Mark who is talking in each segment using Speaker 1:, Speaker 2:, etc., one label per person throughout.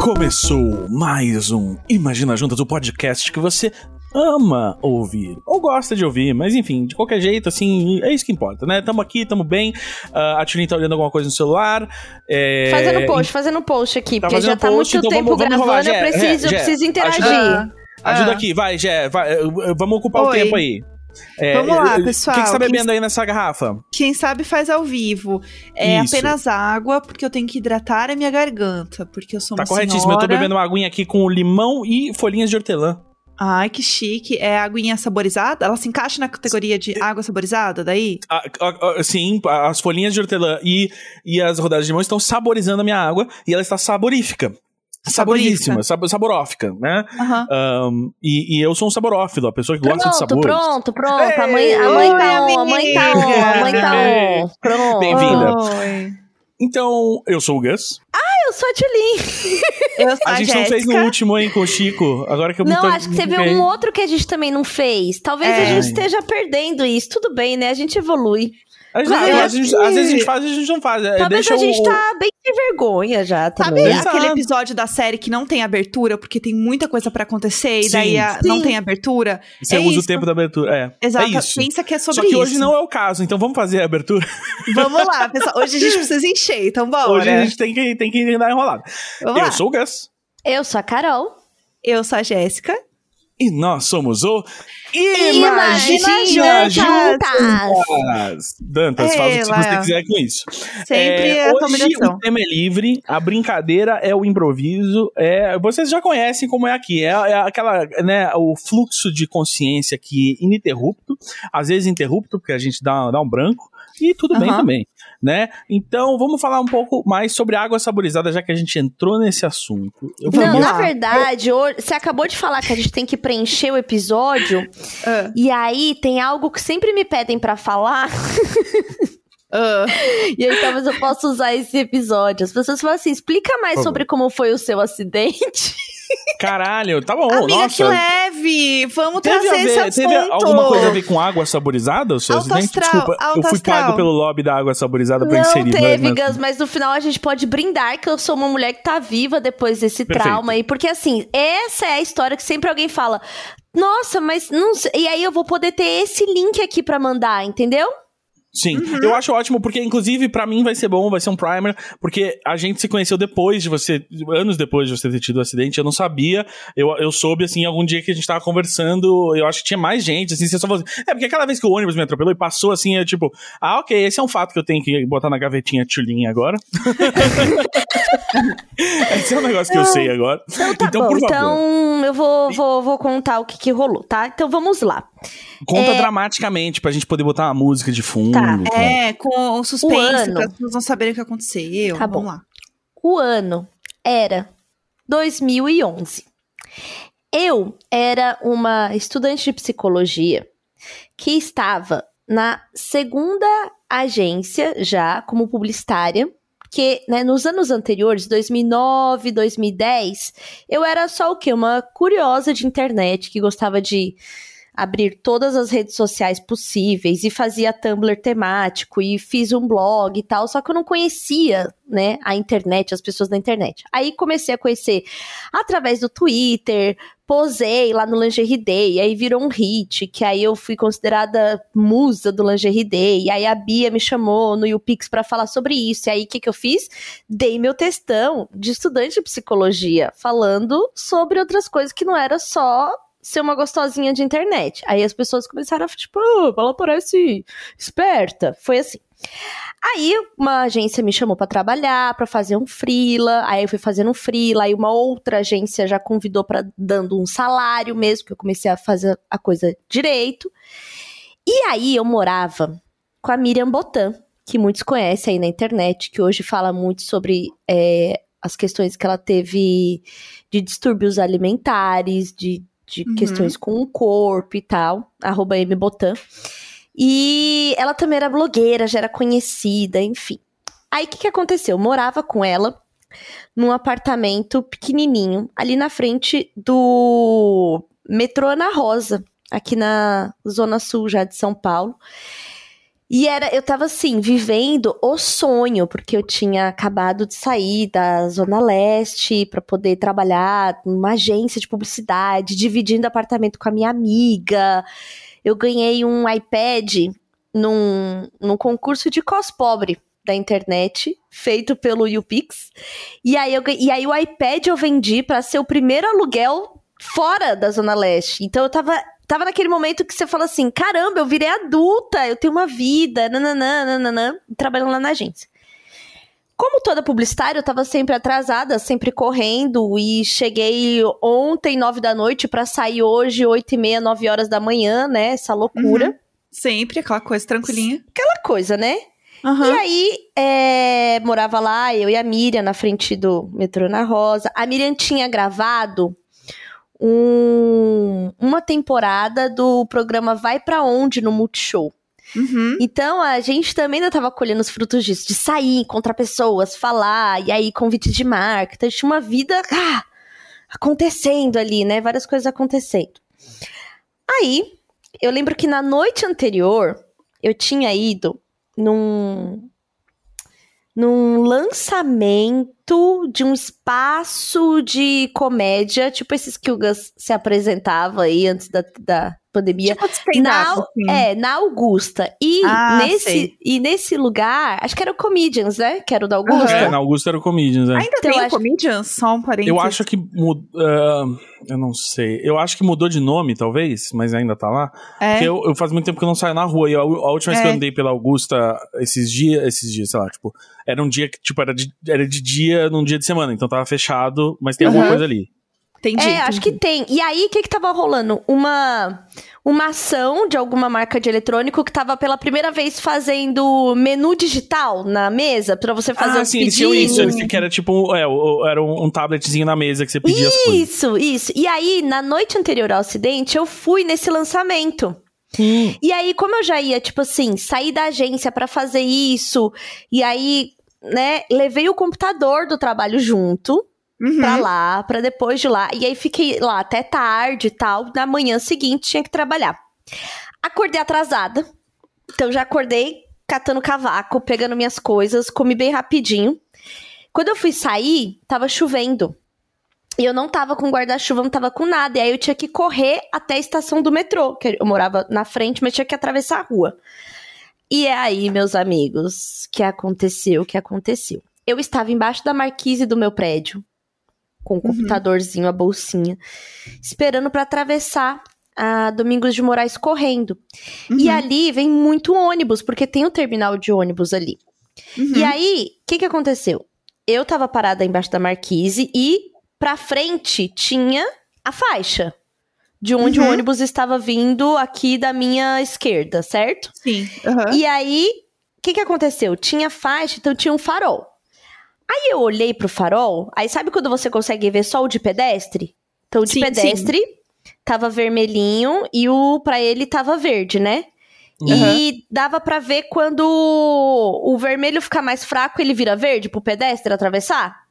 Speaker 1: Começou mais um Imagina Juntas, o podcast que você ama ouvir, ou gosta de ouvir, mas enfim, de qualquer jeito, assim, é isso que importa, né? Tamo aqui, tamo bem, uh, a Tulin tá olhando alguma coisa no celular. É...
Speaker 2: Fazendo post, fazendo post aqui, tá porque já tá post, muito então tempo vamos, vamos gravando, rolar, eu preciso, Gé, preciso interagir.
Speaker 1: Ajuda, ajuda ah. aqui, vai, Gé, vai, vamos ocupar Oi. o tempo aí.
Speaker 3: É, Vamos lá, pessoal.
Speaker 1: O que, que você tá bebendo quem, aí nessa garrafa?
Speaker 3: Quem sabe faz ao vivo. É Isso. apenas água, porque eu tenho que hidratar a minha garganta, porque eu sou tá uma Tá corretíssimo, senhora...
Speaker 1: eu tô bebendo uma aguinha aqui com limão e folhinhas de hortelã.
Speaker 3: Ai, que chique. É aguinha saborizada? Ela se encaixa na categoria de água saborizada daí?
Speaker 1: Ah, ah, sim, as folhinhas de hortelã e, e as rodadas de limão estão saborizando a minha água e ela está saborífica. Saboríssima, sab saborófica, né? Uhum. Um, e, e, eu sou um saborófilo, a pessoa que
Speaker 2: pronto,
Speaker 1: gosta de sabor.
Speaker 2: Pronto, pronto, a mãe, a mãe tá on, a mãe tá on, a mãe tá on. Pronto.
Speaker 1: Bem-vinda. Então, eu sou o Gus.
Speaker 2: Ah, eu sou a Tulin.
Speaker 1: Eu sou a, a gente Jéssica. não fez no último, hein, com o Chico. Agora que eu
Speaker 2: Não, acho que teve um outro que a gente também não fez. Talvez é. a gente esteja perdendo isso. Tudo bem, né? A gente evolui.
Speaker 1: Às, às, vezes, às, vezes a gente faz, às vezes a gente não faz. É,
Speaker 2: Talvez
Speaker 1: Deixa
Speaker 2: a gente o... tá bem sem vergonha já também.
Speaker 3: Sabe aquele episódio da série que não tem abertura, porque tem muita coisa para acontecer e sim, daí a, não tem abertura?
Speaker 1: Você é usa isso. o tempo da abertura, é.
Speaker 3: Exato,
Speaker 1: é isso.
Speaker 3: pensa que é sobre
Speaker 1: isso. Só que
Speaker 3: isso.
Speaker 1: hoje não é o caso, então vamos fazer a abertura?
Speaker 3: Vamos lá, pessoal. Hoje a gente precisa encher, então bora.
Speaker 1: Hoje a gente tem que, tem que dar enrolado. Vamos Eu lá. sou o Gus.
Speaker 2: Eu sou a Carol.
Speaker 3: Eu sou a Jéssica.
Speaker 1: E nós somos o Imagina, Juntas! Dantas, faz o que você quiser com isso.
Speaker 3: Sempre é, a
Speaker 1: hoje o tema é livre, a brincadeira é o improviso. É, vocês já conhecem como é aqui. É, é aquela, né, o fluxo de consciência aqui ininterrupto, às vezes interrupto, porque a gente dá, dá um branco, e tudo uhum. bem também né? Então, vamos falar um pouco mais sobre água saborizada, já que a gente entrou nesse assunto.
Speaker 2: Não, na verdade, você acabou de falar que a gente tem que preencher o episódio, uh. e aí tem algo que sempre me pedem para falar. Uh. E aí talvez eu possa usar esse episódio. As pessoas falam assim: explica mais sobre como foi o seu acidente.
Speaker 1: Caralho, tá bom.
Speaker 3: Amiga,
Speaker 1: nossa.
Speaker 3: que leve. Vamos teve trazer ver, esse
Speaker 1: Teve alguma coisa a ver com água saborizada? O seu alto? Astral, Desculpa, eu fui astral. pago pelo lobby da água saborizada pra
Speaker 2: Não
Speaker 1: inserir.
Speaker 2: Não teve, Gus, mas no final a gente pode brindar que eu sou uma mulher que tá viva depois desse Perfeito. trauma aí. Porque assim, essa é a história que sempre alguém fala. Nossa, mas não sei. E aí eu vou poder ter esse link aqui para mandar, entendeu?
Speaker 1: Sim, uhum. eu acho ótimo, porque inclusive para mim vai ser bom, vai ser um primer, porque a gente se conheceu depois de você, anos depois de você ter tido o um acidente, eu não sabia, eu, eu soube assim, algum dia que a gente tava conversando, eu acho que tinha mais gente, assim, você só falou assim, é porque aquela vez que o ônibus me atropelou e passou assim, é tipo, ah, ok, esse é um fato que eu tenho que botar na gavetinha tchulinha agora. esse é um negócio que eu sei agora.
Speaker 2: Então, tá então bom, por favor. Então eu vou, vou, vou contar o que, que rolou, tá? Então vamos lá.
Speaker 1: Conta é... dramaticamente pra gente poder botar uma música de fundo. Tá.
Speaker 3: É, com o suspense, ano... pra pessoas não saberem o que aconteceu. Tá Vamos bom. lá.
Speaker 2: O ano era 2011. Eu era uma estudante de psicologia que estava na segunda agência já como publicitária, que né, nos anos anteriores, 2009, 2010, eu era só o quê? Uma curiosa de internet que gostava de abrir todas as redes sociais possíveis e fazia Tumblr temático e fiz um blog e tal, só que eu não conhecia, né, a internet, as pessoas da internet. Aí comecei a conhecer através do Twitter, posei lá no Lingerie Day, aí virou um hit, que aí eu fui considerada musa do Lingerie Day, e aí a Bia me chamou no YouPix para falar sobre isso, e aí o que que eu fiz? Dei meu textão de estudante de psicologia, falando sobre outras coisas que não era só ser uma gostosinha de internet. Aí as pessoas começaram a, tipo, oh, ela parece esperta. Foi assim. Aí uma agência me chamou para trabalhar, para fazer um freela, aí eu fui fazendo um freela, aí uma outra agência já convidou para dando um salário mesmo, que eu comecei a fazer a coisa direito. E aí eu morava com a Miriam Botan, que muitos conhecem aí na internet, que hoje fala muito sobre é, as questões que ela teve de distúrbios alimentares, de de uhum. questões com o corpo e tal, arroba mbotan. E ela também era blogueira, já era conhecida, enfim. Aí o que, que aconteceu? Eu morava com ela num apartamento pequenininho, ali na frente do metrô Ana Rosa, aqui na zona sul já de São Paulo. E era, eu tava assim, vivendo o sonho, porque eu tinha acabado de sair da Zona Leste para poder trabalhar numa agência de publicidade, dividindo apartamento com a minha amiga. Eu ganhei um iPad num, num concurso de cos pobre da internet, feito pelo YouPix. E aí, eu, e aí o iPad eu vendi para ser o primeiro aluguel fora da Zona Leste. Então eu tava tava naquele momento que você fala assim: caramba, eu virei adulta, eu tenho uma vida, nananã, nananã, trabalhando lá na agência. Como toda publicitária, eu tava sempre atrasada, sempre correndo, e cheguei ontem, nove da noite, para sair hoje, oito e meia, nove horas da manhã, né? Essa loucura. Uhum.
Speaker 3: Sempre, aquela coisa tranquilinha.
Speaker 2: Aquela coisa, né? Uhum. E aí, é, morava lá, eu e a Miriam, na frente do metrô na Rosa. A Miriam tinha gravado um, uma temporada do programa Vai Pra Onde no Multishow. Uhum. Então a gente também ainda tava colhendo os frutos disso, de sair, encontrar pessoas, falar, e aí convite de marca. Então a gente tinha uma vida ah, acontecendo ali, né? Várias coisas acontecendo. Aí, eu lembro que na noite anterior, eu tinha ido num, num lançamento de um espaço de comédia, tipo esses que o Gus se apresentava aí antes da, da pandemia. Tipo na, assim. É, na Augusta. E, ah, nesse, e nesse lugar, acho que era o Comedians, né? Que era o da Augusta.
Speaker 1: É, na Augusta era o Comedians, é.
Speaker 3: Ainda então, tem o acho... Comedians? Só um parênteses.
Speaker 1: Eu acho que... Uh, eu não sei. Eu acho que mudou de nome, talvez, mas ainda tá lá. É. Porque eu, eu faz muito tempo que eu não saio na rua. E a, a última vez que eu é. andei pela Augusta, esses dias, esses dias, sei lá, tipo... Era um dia que, tipo, era de, era de dia num dia de semana. Então tava fechado, mas tem uhum. alguma coisa ali.
Speaker 2: Entendi. É, acho que tem. E aí, o que que tava rolando? Uma uma ação de alguma marca de eletrônico que tava pela primeira vez fazendo menu digital na mesa para você fazer ah, os sim, pedidos.
Speaker 1: Eles isso, eles, que era tipo, é, era um, um, tabletzinho na mesa que você pedia
Speaker 2: isso,
Speaker 1: as coisas.
Speaker 2: Isso, isso. E aí, na noite anterior ao acidente, eu fui nesse lançamento. Hum. E aí, como eu já ia, tipo assim, sair da agência para fazer isso, e aí, né, levei o computador do trabalho junto uhum. pra lá, pra depois de lá. E aí fiquei lá até tarde e tal. Na manhã seguinte tinha que trabalhar. Acordei atrasada. Então já acordei catando cavaco, pegando minhas coisas, comi bem rapidinho. Quando eu fui sair, tava chovendo. E eu não tava com guarda-chuva, não tava com nada. E aí eu tinha que correr até a estação do metrô, que eu morava na frente, mas tinha que atravessar a rua. E é aí, meus amigos, que aconteceu, o que aconteceu. Eu estava embaixo da marquise do meu prédio, com o uhum. computadorzinho, a bolsinha, esperando para atravessar a Domingos de Moraes correndo. Uhum. E ali vem muito ônibus, porque tem o terminal de ônibus ali. Uhum. E aí, o que que aconteceu? Eu tava parada embaixo da marquise e pra frente tinha a faixa de onde o uhum. ônibus estava vindo aqui da minha esquerda, certo?
Speaker 3: Sim.
Speaker 2: E aí, o que que aconteceu? Tinha faixa, então tinha um farol. Aí eu olhei pro farol, aí sabe quando você consegue ver só o de pedestre? Então, o de sim, pedestre sim. tava vermelhinho e o para ele tava verde, né? Uhum. E dava para ver quando o vermelho fica mais fraco, ele vira verde pro pedestre atravessar?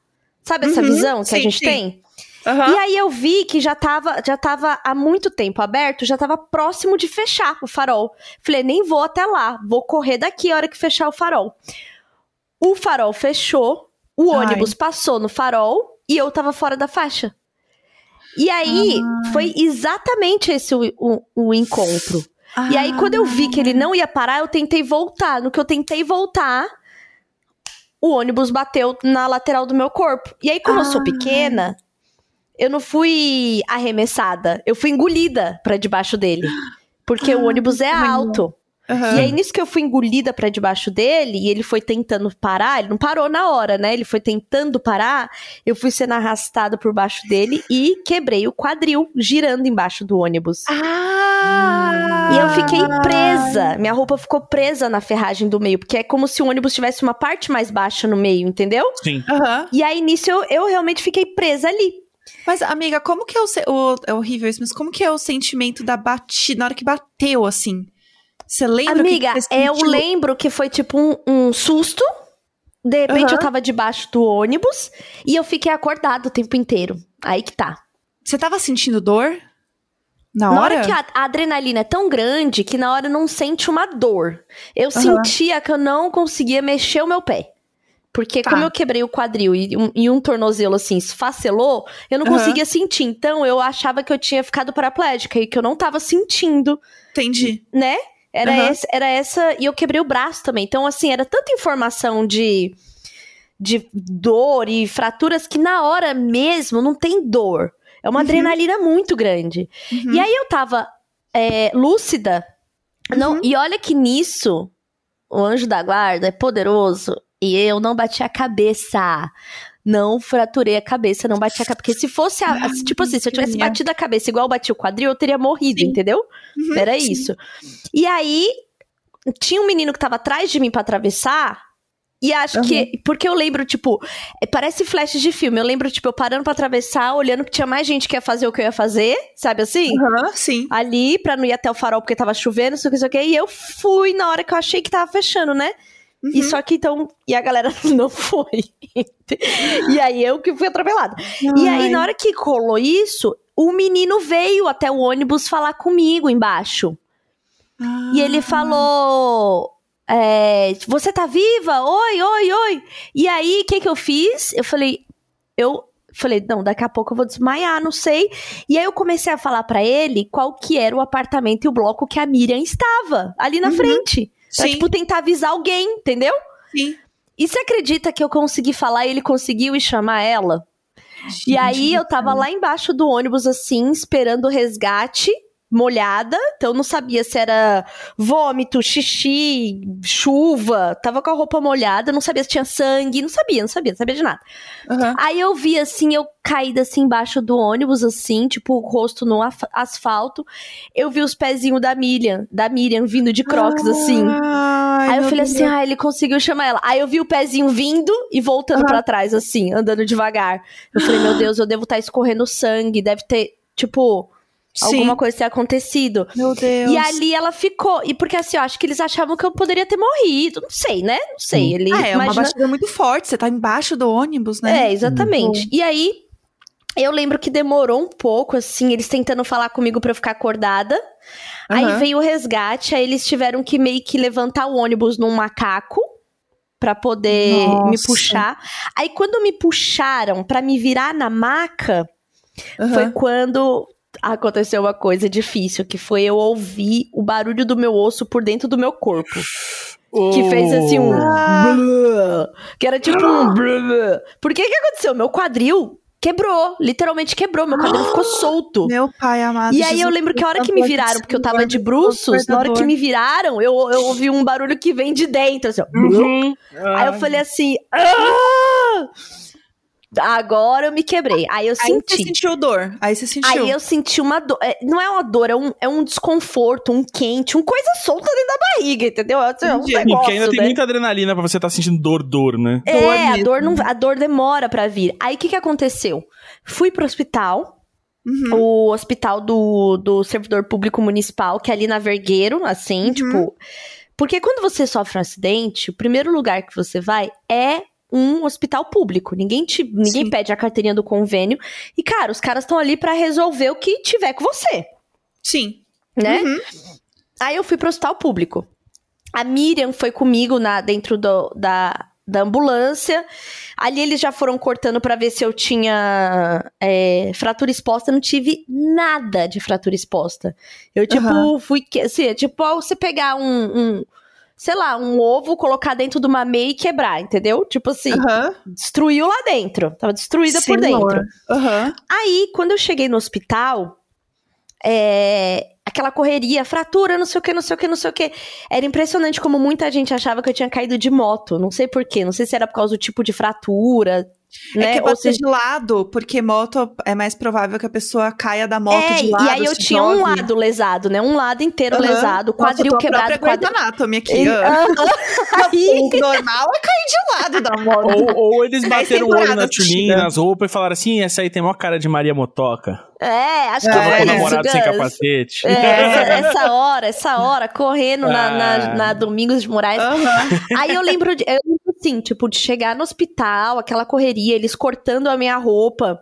Speaker 2: Sabe essa uhum, visão que sim, a gente tem? Uhum. E aí eu vi que já tava, já tava há muito tempo aberto, já tava próximo de fechar o farol. Falei, nem vou até lá, vou correr daqui a hora que fechar o farol. O farol fechou, o ônibus Ai. passou no farol e eu tava fora da faixa. E aí, Ai. foi exatamente esse o, o, o encontro. Ai. E aí, quando eu vi que ele não ia parar, eu tentei voltar. No que eu tentei voltar, o ônibus bateu na lateral do meu corpo. E aí, como eu sou pequena, eu não fui arremessada, eu fui engolida para debaixo dele. Porque o ônibus é alto. Uhum. E aí, nisso que eu fui engolida para debaixo dele, e ele foi tentando parar, ele não parou na hora, né? Ele foi tentando parar, eu fui sendo arrastada por baixo dele e quebrei o quadril, girando embaixo do ônibus.
Speaker 3: Ah!
Speaker 2: E eu fiquei presa, minha roupa ficou presa na ferragem do meio, porque é como se o ônibus tivesse uma parte mais baixa no meio, entendeu?
Speaker 1: Sim.
Speaker 3: Uhum.
Speaker 2: E aí, nisso, eu, eu realmente fiquei presa ali.
Speaker 3: Mas, amiga, como que é o, o. É horrível isso, mas como que é o sentimento da batida, na hora que bateu, assim? Você lembra?
Speaker 2: Amiga, que eu lembro que foi tipo um, um susto. De repente uhum. eu tava debaixo do ônibus e eu fiquei acordado o tempo inteiro. Aí que tá.
Speaker 3: Você tava sentindo dor? Na,
Speaker 2: na
Speaker 3: hora?
Speaker 2: hora que a, a, adrenalina é tão grande que na hora não sente uma dor. Eu uhum. sentia que eu não conseguia mexer o meu pé. Porque tá. como eu quebrei o quadril e um, e um tornozelo assim esfacelou, eu não uhum. conseguia sentir. Então eu achava que eu tinha ficado paraplégica e que eu não tava sentindo.
Speaker 3: Entendi.
Speaker 2: Né? Era, uhum. essa, era essa. E eu quebrei o braço também. Então, assim, era tanta informação de, de dor e fraturas que na hora mesmo não tem dor. É uma uhum. adrenalina muito grande. Uhum. E aí eu tava é, lúcida. Não, uhum. e olha que nisso, o anjo da guarda é poderoso. E eu não bati a cabeça. Não fraturei a cabeça, não bati a cabeça. Porque se fosse, a, a, tipo assim, se eu tivesse batido a cabeça igual eu bati o quadril, eu teria morrido, sim. entendeu? Uhum, Era sim. isso. E aí, tinha um menino que tava atrás de mim para atravessar. E acho uhum. que. Porque eu lembro, tipo, é, parece flash de filme. Eu lembro, tipo, eu parando pra atravessar, olhando que tinha mais gente que ia fazer o que eu ia fazer, sabe assim?
Speaker 3: Uhum, sim.
Speaker 2: Ali, pra não ir até o farol porque tava chovendo, não sei o que, não sei o que. E eu fui na hora que eu achei que tava fechando, né? Uhum. E só que então. E a galera não foi. e aí eu que fui atropelada. Ai. E aí, na hora que colou isso, o menino veio até o ônibus falar comigo embaixo. Ah. E ele falou. É, você tá viva? Oi, oi, oi. E aí, o que que eu fiz? Eu falei, eu falei, não, daqui a pouco eu vou desmaiar, não sei. E aí eu comecei a falar para ele qual que era o apartamento e o bloco que a Miriam estava, ali na uhum. frente. Pra, Sim. tipo, tentar avisar alguém, entendeu?
Speaker 3: Sim.
Speaker 2: E você acredita que eu consegui falar e ele conseguiu ir chamar ela? Gente, e aí eu tava lá embaixo do ônibus, assim, esperando o resgate molhada, então eu não sabia se era vômito, xixi, chuva, tava com a roupa molhada, não sabia se tinha sangue, não sabia, não sabia, não sabia de nada. Uhum. Aí eu vi assim, eu caída assim embaixo do ônibus, assim, tipo, o rosto no asfalto. Eu vi os pezinhos da Miriam, da Miriam vindo de crocs, assim. Ai, Aí eu falei assim, ah, ele conseguiu chamar ela. Aí eu vi o pezinho vindo e voltando uhum. para trás, assim, andando devagar. Eu falei, meu Deus, eu devo estar tá escorrendo sangue, deve ter, tipo alguma coisa ter acontecido.
Speaker 3: Meu Deus.
Speaker 2: E ali ela ficou. E porque assim, eu acho que eles achavam que eu poderia ter morrido. Não sei, né? Não sei. Ele,
Speaker 3: ah, é imagina... uma batida muito forte. Você tá embaixo do ônibus, né?
Speaker 2: É, exatamente. Uhum. E aí, eu lembro que demorou um pouco, assim, eles tentando falar comigo pra eu ficar acordada. Uhum. Aí veio o resgate, aí eles tiveram que meio que levantar o ônibus num macaco para poder Nossa. me puxar. Aí quando me puxaram para me virar na maca, uhum. foi quando aconteceu uma coisa difícil, que foi eu ouvir o barulho do meu osso por dentro do meu corpo. Oh. Que fez assim um. Ah. que era tipo um. Por que que aconteceu? Meu quadril quebrou, literalmente quebrou, meu quadril ficou solto.
Speaker 3: Meu pai amado.
Speaker 2: E aí eu lembro que a hora que me viraram, porque eu tava de bruços, na hora que me viraram, eu, eu ouvi um barulho que vem de dentro, assim, uhum. Aí eu falei assim, ah! Agora eu me quebrei. Aí eu
Speaker 3: Aí
Speaker 2: senti.
Speaker 3: Aí você sentiu dor. Aí você sentiu.
Speaker 2: Aí eu senti uma dor. É, não é uma dor, é um, é um desconforto, um quente, uma coisa solta dentro da barriga, entendeu? É um negócio,
Speaker 1: Porque ainda né? tem muita adrenalina pra você estar tá sentindo dor, dor, né?
Speaker 2: É, dor a, dor não, a dor demora pra vir. Aí o que, que aconteceu? Fui pro hospital. Uhum. O hospital do, do servidor público municipal, que é ali na Vergueiro, assim, uhum. tipo. Porque quando você sofre um acidente, o primeiro lugar que você vai é um hospital público. Ninguém te, ninguém Sim. pede a carteirinha do convênio. E, cara, os caras estão ali para resolver o que tiver com você.
Speaker 3: Sim.
Speaker 2: Né? Uhum. Aí eu fui pro hospital público. A Miriam foi comigo na, dentro do, da, da ambulância. Ali eles já foram cortando para ver se eu tinha é, fratura exposta. Não tive nada de fratura exposta. Eu, tipo, uhum. fui. Assim, é tipo, você pegar um, um sei lá, um ovo, colocar dentro de uma meia e quebrar, entendeu? Tipo assim, uhum. destruiu lá dentro. Tava destruída Senhor. por dentro.
Speaker 3: Uhum.
Speaker 2: Aí, quando eu cheguei no hospital, é, aquela correria, fratura, não sei o que, não sei o que, não sei o que. Era impressionante como muita gente achava que eu tinha caído de moto. Não sei porquê, não sei se era por causa do tipo de fratura,
Speaker 3: é né? que bater seja... de lado, porque moto é mais provável que a pessoa caia da moto é, de lado.
Speaker 2: E aí eu tinha jogue. um lado lesado, né? Um lado inteiro uhum. lesado, quadril Nossa, quebrado.
Speaker 3: Quadril... anatomy aqui. E... Uhum. o normal é cair de lado da moto.
Speaker 1: Ou, ou eles bateram o olho na tulinha, nas roupas e falaram assim: essa aí tem maior cara de Maria Motoca.
Speaker 2: É, acho que é,
Speaker 1: foi namorado sem capacete.
Speaker 2: É, essa, essa, hora, essa hora, correndo na, na, na, Domingos de Moraes. Uhum. Aí eu lembro, de, eu assim, tipo, de chegar no hospital, aquela correria, eles cortando a minha roupa.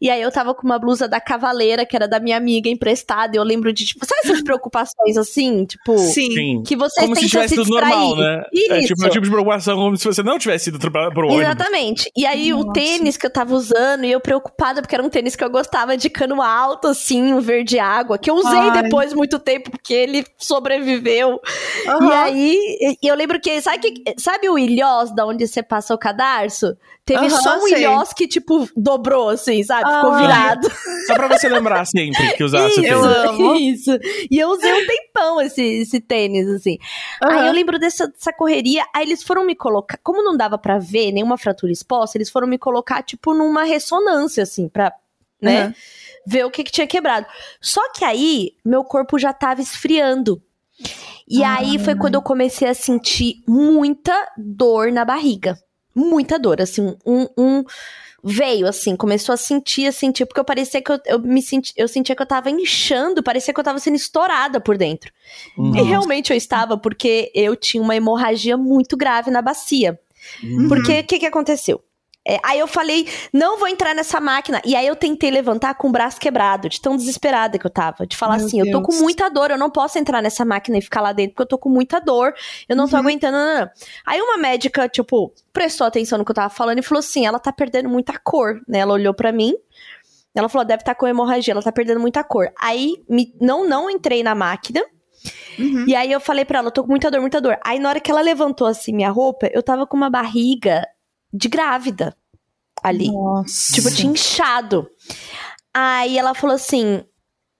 Speaker 2: E aí eu tava com uma blusa da Cavaleira, que era da minha amiga emprestada. E eu lembro de, tipo, sabe essas preocupações assim? Tipo,
Speaker 1: Sim.
Speaker 2: que vocês
Speaker 1: como se tivesse
Speaker 2: se distrair.
Speaker 1: normal, né?
Speaker 2: Isso.
Speaker 1: É tipo, é tipo de preocupação como se você não tivesse ido pro ônibus.
Speaker 2: Exatamente. E aí
Speaker 3: Nossa.
Speaker 2: o tênis que eu tava usando, e eu preocupada, porque era um tênis que eu gostava de cano alto, assim, um verde água, que eu usei
Speaker 3: Ai.
Speaker 2: depois muito tempo, porque ele sobreviveu. E
Speaker 3: Aham.
Speaker 2: aí, e eu lembro que, sabe, que, sabe o ilhós da onde você passa o cadarço? Teve
Speaker 3: Aham,
Speaker 2: só um
Speaker 3: sei.
Speaker 2: ilhós que, tipo, dobrou, assim, sabe? Ficou
Speaker 3: Ai.
Speaker 2: virado.
Speaker 1: Só pra você lembrar sempre que usasse o
Speaker 3: Eu
Speaker 1: tênis.
Speaker 3: amo.
Speaker 2: Isso. E eu usei um tempão esse, esse tênis, assim. Aí
Speaker 3: Aham.
Speaker 2: eu lembro dessa, dessa correria. Aí eles foram me colocar. Como não dava pra ver nenhuma fratura exposta, eles foram me colocar, tipo, numa ressonância, assim, pra, né?
Speaker 3: Aham.
Speaker 2: Ver o que, que tinha quebrado. Só que aí, meu corpo já tava esfriando. E aí foi quando eu comecei a sentir muita dor na barriga. Muita dor, assim, um. um veio assim, começou a sentir, a sentir, porque eu parecia que eu, eu me senti, eu sentia que eu tava inchando, parecia que eu tava sendo estourada por dentro.
Speaker 1: Uhum.
Speaker 2: E realmente eu estava, porque eu tinha uma hemorragia muito grave na bacia.
Speaker 1: Uhum.
Speaker 2: Porque o que, que aconteceu? É, aí eu falei, não vou entrar nessa máquina. E aí eu tentei levantar com o braço quebrado, de tão desesperada que eu tava. De falar
Speaker 3: Meu
Speaker 2: assim, eu tô com
Speaker 3: Deus.
Speaker 2: muita dor, eu não posso entrar nessa máquina e ficar lá dentro, porque eu tô com muita dor, eu não tô
Speaker 3: Uhum.
Speaker 2: aguentando. Não, não. Aí uma médica, tipo, prestou atenção no que eu tava falando e falou assim: ela tá perdendo muita cor, né? Ela olhou pra mim. Ela falou, deve estar com hemorragia, ela tá perdendo muita cor. Aí, me- não, não entrei na máquina.
Speaker 3: Uhum.
Speaker 2: E aí eu falei pra ela, eu tô com muita dor, muita dor. Aí na hora que ela levantou assim minha roupa, eu tava com uma barriga de grávida ali.
Speaker 3: Nossa.
Speaker 2: Tipo, tinha inchado. Aí ela falou assim: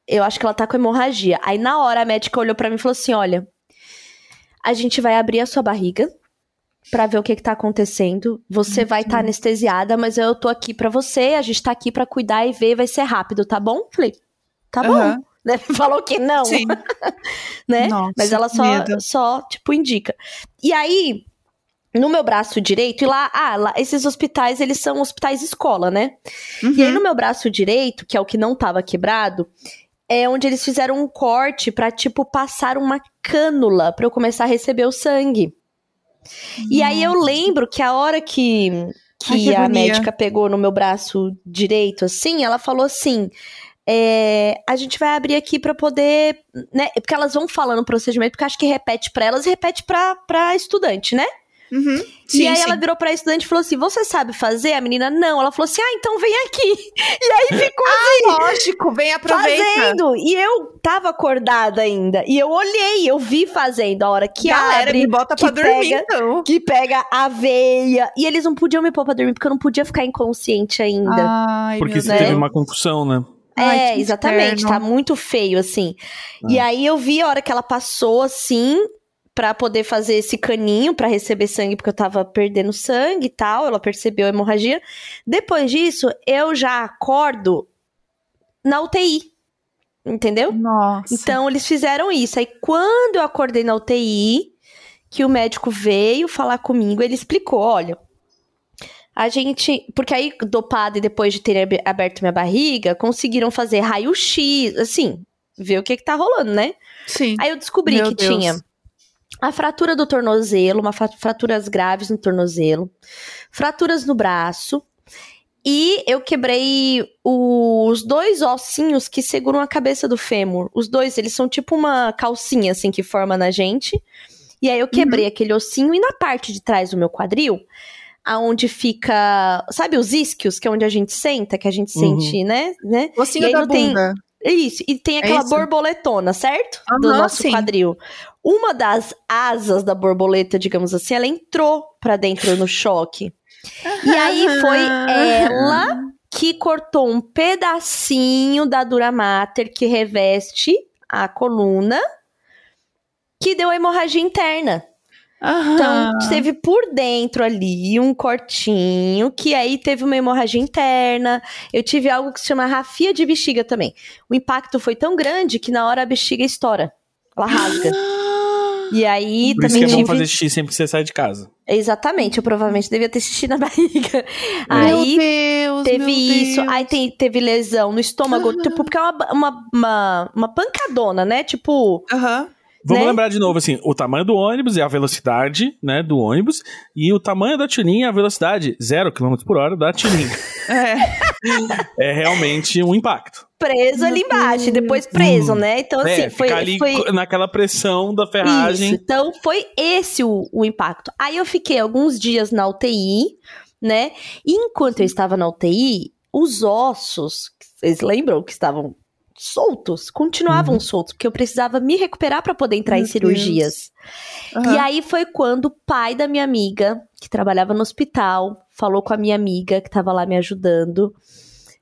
Speaker 2: Eu acho que ela tá com hemorragia. Aí na hora a médica olhou pra mim e falou assim: Olha, a gente vai abrir a sua barriga pra ver o que que tá acontecendo. Você vai estar anestesiada, mas eu tô aqui pra você. A gente tá aqui pra cuidar e ver, vai ser rápido, tá bom? Falei: Tá bom.
Speaker 3: Aham.
Speaker 2: Né? Falou que não
Speaker 3: Sim.
Speaker 2: né?
Speaker 3: Nossa,
Speaker 2: Mas ela só,
Speaker 3: medo.
Speaker 2: só, tipo, indica. E aí, no meu braço direito, e lá, ah, lá, esses hospitais, eles são hospitais escola, né?
Speaker 3: Uhum.
Speaker 2: E aí, no meu braço direito, que é o que não tava quebrado, é onde eles fizeram um corte pra, tipo, passar uma cânula pra eu começar a receber o sangue. E aí eu lembro que a hora que, que,
Speaker 3: Ai, que
Speaker 2: a
Speaker 3: agonia.
Speaker 2: médica pegou no meu braço direito, assim, ela falou assim. é, a gente vai abrir aqui pra poder, né? Porque elas vão falando o procedimento, porque acho que repete pra elas e repete pra estudante, né?
Speaker 3: Uhum.
Speaker 2: e
Speaker 3: Sim,
Speaker 2: aí
Speaker 3: sim.
Speaker 2: ela virou pra estudante e falou assim: Você sabe fazer? A menina, não. Ela falou assim: Ah, então vem aqui. E aí ficou
Speaker 3: Lógico, vem aproveita.
Speaker 2: fazendo. E eu tava acordada ainda. E eu olhei, eu vi fazendo a hora que
Speaker 3: Galera,
Speaker 2: abre.
Speaker 3: me bota pra dormir,
Speaker 2: pega-
Speaker 3: então.
Speaker 2: Que pega a veia. E eles não podiam me pôr pra dormir, porque eu não podia ficar inconsciente ainda.
Speaker 3: Ai,
Speaker 1: Porque você
Speaker 2: né?
Speaker 1: teve uma concussão, né?
Speaker 3: Ai,
Speaker 2: é,
Speaker 3: que
Speaker 2: exatamente.
Speaker 3: inferno.
Speaker 2: Tá muito feio, assim. E aí eu vi a hora que ela passou, assim, pra poder fazer esse caninho pra receber sangue, porque eu tava perdendo sangue e tal. Ela percebeu a hemorragia. Depois disso, eu já acordo na UTI. Entendeu?
Speaker 3: Nossa.
Speaker 2: Então eles fizeram isso. Aí quando eu acordei na UTI, que o médico veio falar comigo, ele explicou: olha. A gente. Porque aí, dopada e depois de ter ab- aberto minha barriga, conseguiram fazer raio-x, assim, ver o que, que tá rolando, né?
Speaker 3: Sim.
Speaker 2: Aí eu descobri
Speaker 3: Meu
Speaker 2: que
Speaker 3: Deus.
Speaker 2: tinha a fratura do tornozelo, uma fra- fraturas graves no tornozelo, fraturas no braço. E eu quebrei os dois ossinhos que seguram a cabeça do fêmur. Os dois, eles são tipo uma calcinha, assim, que forma na gente. E aí eu quebrei aquele ossinho e na parte de trás do meu quadril, aonde fica. Sabe os isquios, que é onde a gente senta, que a gente
Speaker 1: Uhum.
Speaker 2: sente, né? né?
Speaker 3: Ossinho
Speaker 2: E aí
Speaker 3: da
Speaker 2: não tem-
Speaker 3: bunda.
Speaker 2: Isso, e tem
Speaker 3: É
Speaker 2: aquela
Speaker 3: isso?
Speaker 2: borboletona, certo? do
Speaker 3: Aham,
Speaker 2: nosso
Speaker 3: sim.
Speaker 2: quadril. Uma das asas da borboleta, digamos assim, ela entrou pra dentro no choque. E aí foi ela que cortou um pedacinho da dura mater que reveste a coluna, que deu a hemorragia interna.
Speaker 3: Aham.
Speaker 2: Então, teve por dentro ali um cortinho, que aí teve uma hemorragia interna. Eu tive algo que se chama rafia de bexiga também. O impacto foi tão grande que na hora a bexiga estoura. Ela rasga. E aí
Speaker 1: Por isso que
Speaker 2: também
Speaker 1: é bom fazer xixi sempre que você sai de casa.
Speaker 2: Exatamente, eu provavelmente devia ter xixi na barriga.
Speaker 3: Meu
Speaker 2: Aí
Speaker 3: Deus,
Speaker 2: teve
Speaker 3: meu
Speaker 2: isso,
Speaker 3: Deus.
Speaker 2: aí tem- teve lesão no estômago, tipo, porque é uma, uma, uma, uma pancadona, né? Tipo,
Speaker 3: Aham.
Speaker 1: Vamos
Speaker 2: né?
Speaker 1: lembrar de novo, assim, o tamanho do ônibus e a velocidade, né, do ônibus, e o tamanho da tirinha e a velocidade, 0 km por hora da tirinha.
Speaker 3: é.
Speaker 1: é realmente um impacto.
Speaker 2: Preso ali embaixo, e depois preso, hum. né? Então, assim,
Speaker 1: é,
Speaker 2: foi,
Speaker 1: ali
Speaker 2: foi...
Speaker 1: naquela pressão da ferragem.
Speaker 2: Isso, então foi esse o, o impacto. Aí eu fiquei alguns dias na UTI, né? E enquanto eu estava na UTI, os ossos, vocês lembram que estavam soltos, continuavam uhum. soltos, porque eu precisava me recuperar para poder entrar Meu em cirurgias. Uhum. E aí foi quando o pai da minha amiga, que trabalhava no hospital, falou com a minha amiga que estava lá me ajudando,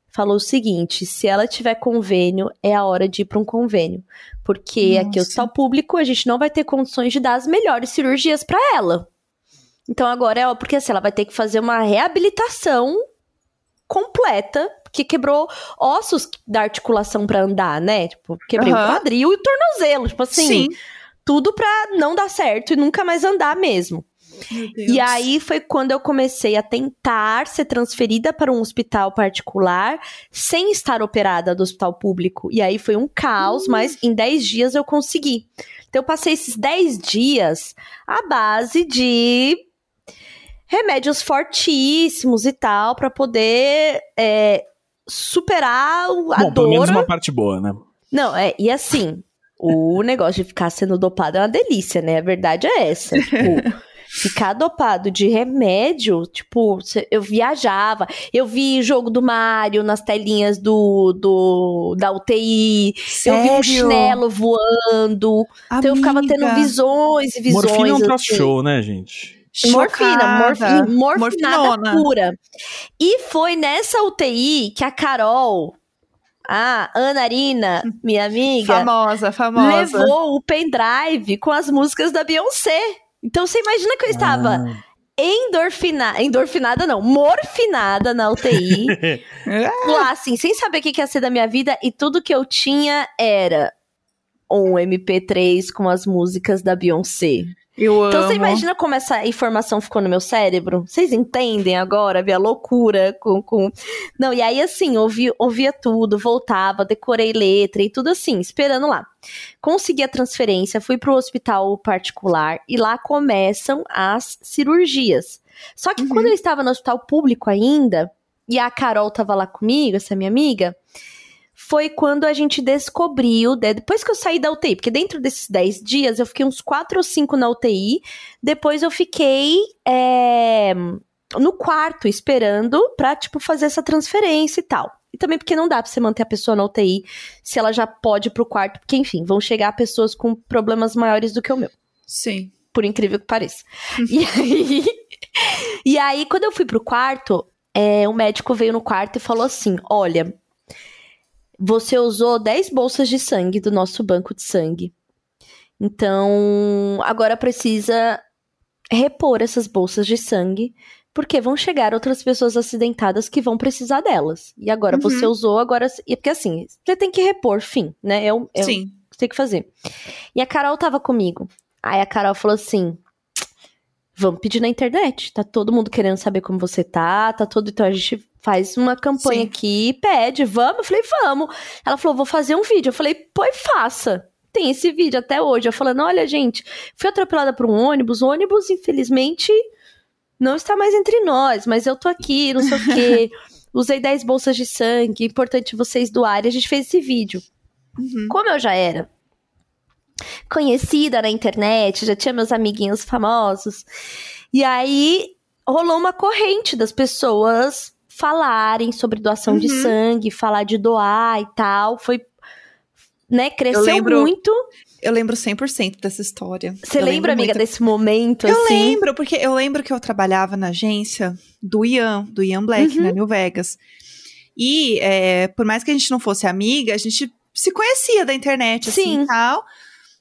Speaker 2: falou o seguinte: se ela tiver convênio, é a hora de ir para um convênio, porque Nossa. aqui é o hospital público a gente não vai ter condições de dar as melhores cirurgias para ela. Então agora é porque assim, ela vai ter que fazer uma reabilitação completa que quebrou ossos da articulação para andar, né? Tipo, quebrei uhum. o quadril e o tornozelo, tipo assim, Sim. tudo pra não dar certo e nunca mais andar mesmo. E aí foi quando eu comecei a tentar ser transferida para um hospital particular sem estar operada do hospital público. E aí foi um caos, uhum. mas em 10 dias eu consegui. Então eu passei esses 10 dias à base de remédios fortíssimos e tal, para poder é, superar a Bom, dor.
Speaker 1: Pelo menos uma parte boa, né?
Speaker 2: Não, é, e assim, o negócio de ficar sendo dopado é uma delícia, né? A verdade é essa. Tipo, ficar dopado de remédio, tipo, eu viajava, eu vi jogo do Mario nas telinhas do, do da UTI, Sério? eu vi um chinelo voando, Amiga. então eu ficava tendo visões e visões.
Speaker 1: Morfina é um assim. show, né, gente?
Speaker 2: Morfina, morfina, morfinada pura. E foi nessa UTI que a Carol, a Ana Arina, minha amiga,
Speaker 3: famosa, famosa,
Speaker 2: levou o pendrive com as músicas da Beyoncé. Então você imagina que eu estava ah. endorfina, endorfinada não, morfinada na UTI. lá assim, sem saber o que ia ser da minha vida e tudo que eu tinha era um MP3 com as músicas da Beyoncé.
Speaker 3: Eu
Speaker 2: então
Speaker 3: amo.
Speaker 2: você imagina como essa informação ficou no meu cérebro? Vocês entendem agora? a loucura com, com. Não, e aí assim, ouvi, ouvia tudo, voltava, decorei letra e tudo assim, esperando lá. Consegui a transferência, fui pro hospital particular e lá começam as cirurgias. Só que uhum. quando eu estava no hospital público ainda, e a Carol tava lá comigo, essa minha amiga, foi quando a gente descobriu, né, depois que eu saí da UTI, porque dentro desses 10 dias eu fiquei uns 4 ou 5 na UTI, depois eu fiquei é, no quarto esperando pra, tipo, fazer essa transferência e tal. E também porque não dá pra você manter a pessoa na UTI se ela já pode ir pro quarto, porque, enfim, vão chegar pessoas com problemas maiores do que o meu.
Speaker 3: Sim.
Speaker 2: Por incrível que pareça. e aí. E aí, quando eu fui pro quarto, é, o médico veio no quarto e falou assim: olha, você usou 10 bolsas de sangue do nosso banco de sangue. Então, agora precisa repor essas bolsas de sangue, porque vão chegar outras pessoas acidentadas que vão precisar delas. E agora uhum. você usou, agora. E porque assim, você tem que repor, fim, né? É o, é Sim. que tem que fazer. E a Carol tava comigo. Aí a Carol falou assim: vamos pedir na internet. Tá todo mundo querendo saber como você tá, tá todo. Então a gente faz uma campanha Sim. aqui, pede, vamos? Eu falei, vamos. Ela falou, vou fazer um vídeo. Eu falei, pô, faça. Tem esse vídeo até hoje. Eu falando, olha, gente, fui atropelada por um ônibus. O ônibus, infelizmente, não está mais entre nós, mas eu tô aqui, não sei o quê. Usei 10 bolsas de sangue, importante vocês doarem. A gente fez esse vídeo. Uhum. Como eu já era conhecida na internet, já tinha meus amiguinhos famosos. E aí rolou uma corrente das pessoas falarem sobre doação uhum. de sangue, falar de doar e tal. Foi, né, cresceu lembro, muito.
Speaker 3: Eu lembro 100% dessa história.
Speaker 2: Você lembra, amiga, muito. desse momento?
Speaker 3: Eu
Speaker 2: assim?
Speaker 3: lembro, porque eu lembro que eu trabalhava na agência do Ian, do Ian Black, uhum. na New Vegas. E é, por mais que a gente não fosse amiga, a gente se conhecia da internet, assim, Sim. e tal.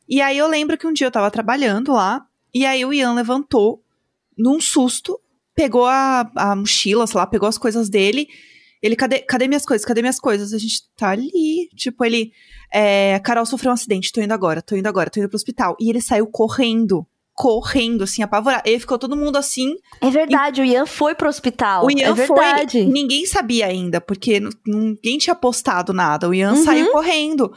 Speaker 3: E aí eu lembro que um dia eu tava trabalhando lá, e aí o Ian levantou, num susto, pegou a, a mochila, sei lá, pegou as coisas dele. Ele, cadê, cadê minhas coisas? Cadê minhas coisas? A gente tá ali. Tipo, ele. É, Carol sofreu um acidente, tô indo agora, tô indo agora, tô indo pro hospital. E ele saiu correndo correndo, assim, apavorado. E ficou todo mundo assim.
Speaker 2: É verdade, e... o Ian foi pro hospital.
Speaker 3: O Ian
Speaker 2: é verdade.
Speaker 3: foi. Ninguém sabia ainda, porque ninguém tinha postado nada. O Ian uhum. saiu correndo.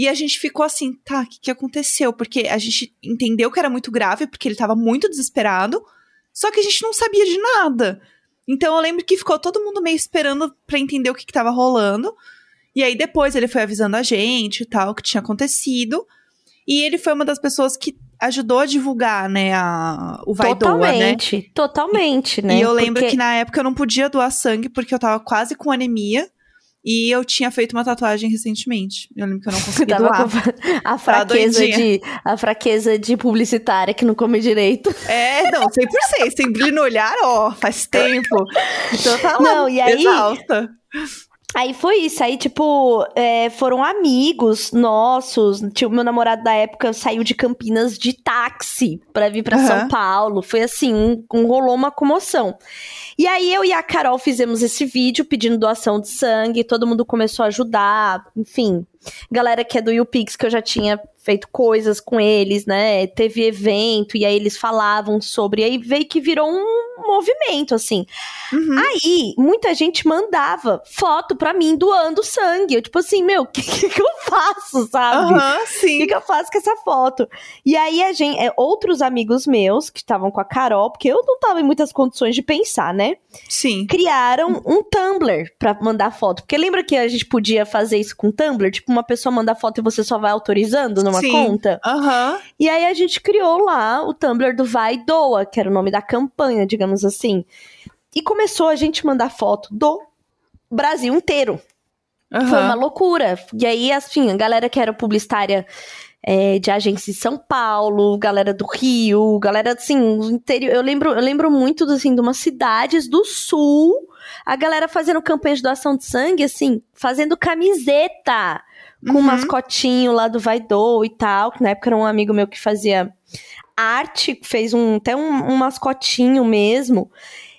Speaker 3: E a gente ficou assim, tá, o que, que aconteceu? Porque a gente entendeu que era muito grave, porque ele tava muito desesperado, só que a gente não sabia de nada. Então eu lembro que ficou todo mundo meio esperando para entender o que, que tava rolando. E aí depois ele foi avisando a gente e tal, o que tinha acontecido. E ele foi uma das pessoas que ajudou a divulgar, né, a, o Vai
Speaker 2: Totalmente,
Speaker 3: Doa, né?
Speaker 2: totalmente, né?
Speaker 3: E eu lembro porque... que na época eu não podia doar sangue porque eu tava quase com anemia. E eu tinha feito uma tatuagem recentemente. Eu lembro que eu não consegui doar.
Speaker 2: a fraqueza de a fraqueza de publicitária que não come direito.
Speaker 3: É, não, 100%. Sem brilho no olhar, ó, faz tempo. Então tá lá, não, e aí, exausta.
Speaker 2: Aí foi isso, aí, tipo, é, foram amigos nossos. Tipo, meu namorado da época saiu de Campinas de táxi para vir para uhum. São Paulo. Foi assim, um, um, rolou uma comoção. E aí eu e a Carol fizemos esse vídeo pedindo doação de sangue, todo mundo começou a ajudar, enfim. Galera que é do YouPix, que eu já tinha feito coisas com eles, né? Teve evento e aí eles falavam sobre, aí veio que virou um movimento, assim. Uhum. Aí, muita gente mandava foto pra mim doando sangue. Eu, tipo assim, meu, o que, que, eu faço, sabe?
Speaker 3: Uhum, sim.
Speaker 2: O que, que, eu faço com essa foto? E aí, a gente, é, outros amigos meus, que estavam com a Carol, porque eu não tava em muitas condições de pensar, né?
Speaker 3: Sim.
Speaker 2: Criaram um Tumblr pra mandar foto. Porque lembra que a gente podia fazer isso com Tumblr? Tipo, uma pessoa manda foto e você só vai autorizando numa sim. conta?
Speaker 3: Uhum.
Speaker 2: E aí, a gente criou lá o Tumblr do Vai Doa, que era o nome da campanha, digamos assim. E começou a gente mandar foto do Brasil inteiro. Uhum. Foi uma loucura. E aí, assim, a galera que era publicitária é, de agência de São Paulo, galera do Rio, galera assim, interior. Eu lembro, eu lembro muito assim, de umas cidades do sul, a galera fazendo campanha de doação de sangue, assim, fazendo camiseta com uhum. um mascotinho lá do Vaidou e tal, que na época era um amigo meu que fazia arte, fez um, até um, um mascotinho mesmo.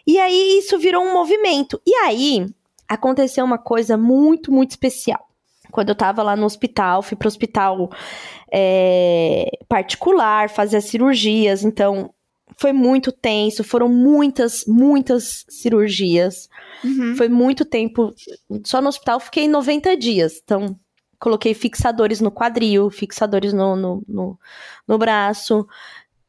Speaker 2: E aí isso virou um movimento. E aí aconteceu uma coisa muito, muito especial. Quando eu tava lá no hospital, fui pro hospital é, particular, fazer as cirurgias, então foi muito tenso, foram muitas, muitas cirurgias. Uhum. Foi muito tempo. Só no hospital fiquei 90 dias. Então, coloquei fixadores no quadril, fixadores no, no, no, no braço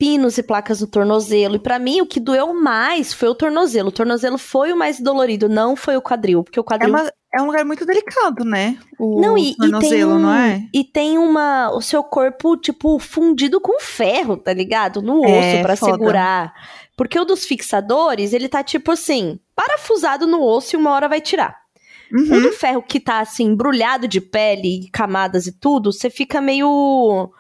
Speaker 2: pinos e placas no tornozelo. E para mim, o que doeu mais foi o tornozelo. O tornozelo foi o mais dolorido, não foi o quadril, porque o quadril.
Speaker 3: É, uma, é um lugar muito delicado, né? O não, e, tornozelo, e
Speaker 2: um,
Speaker 3: não é?
Speaker 2: E tem uma. O seu corpo, tipo, fundido com ferro, tá ligado? No osso é, para segurar. Porque o dos fixadores, ele tá tipo assim, parafusado no osso e uma hora vai tirar. Uhum. O ferro que tá assim, embrulhado de pele, camadas e tudo, você fica meio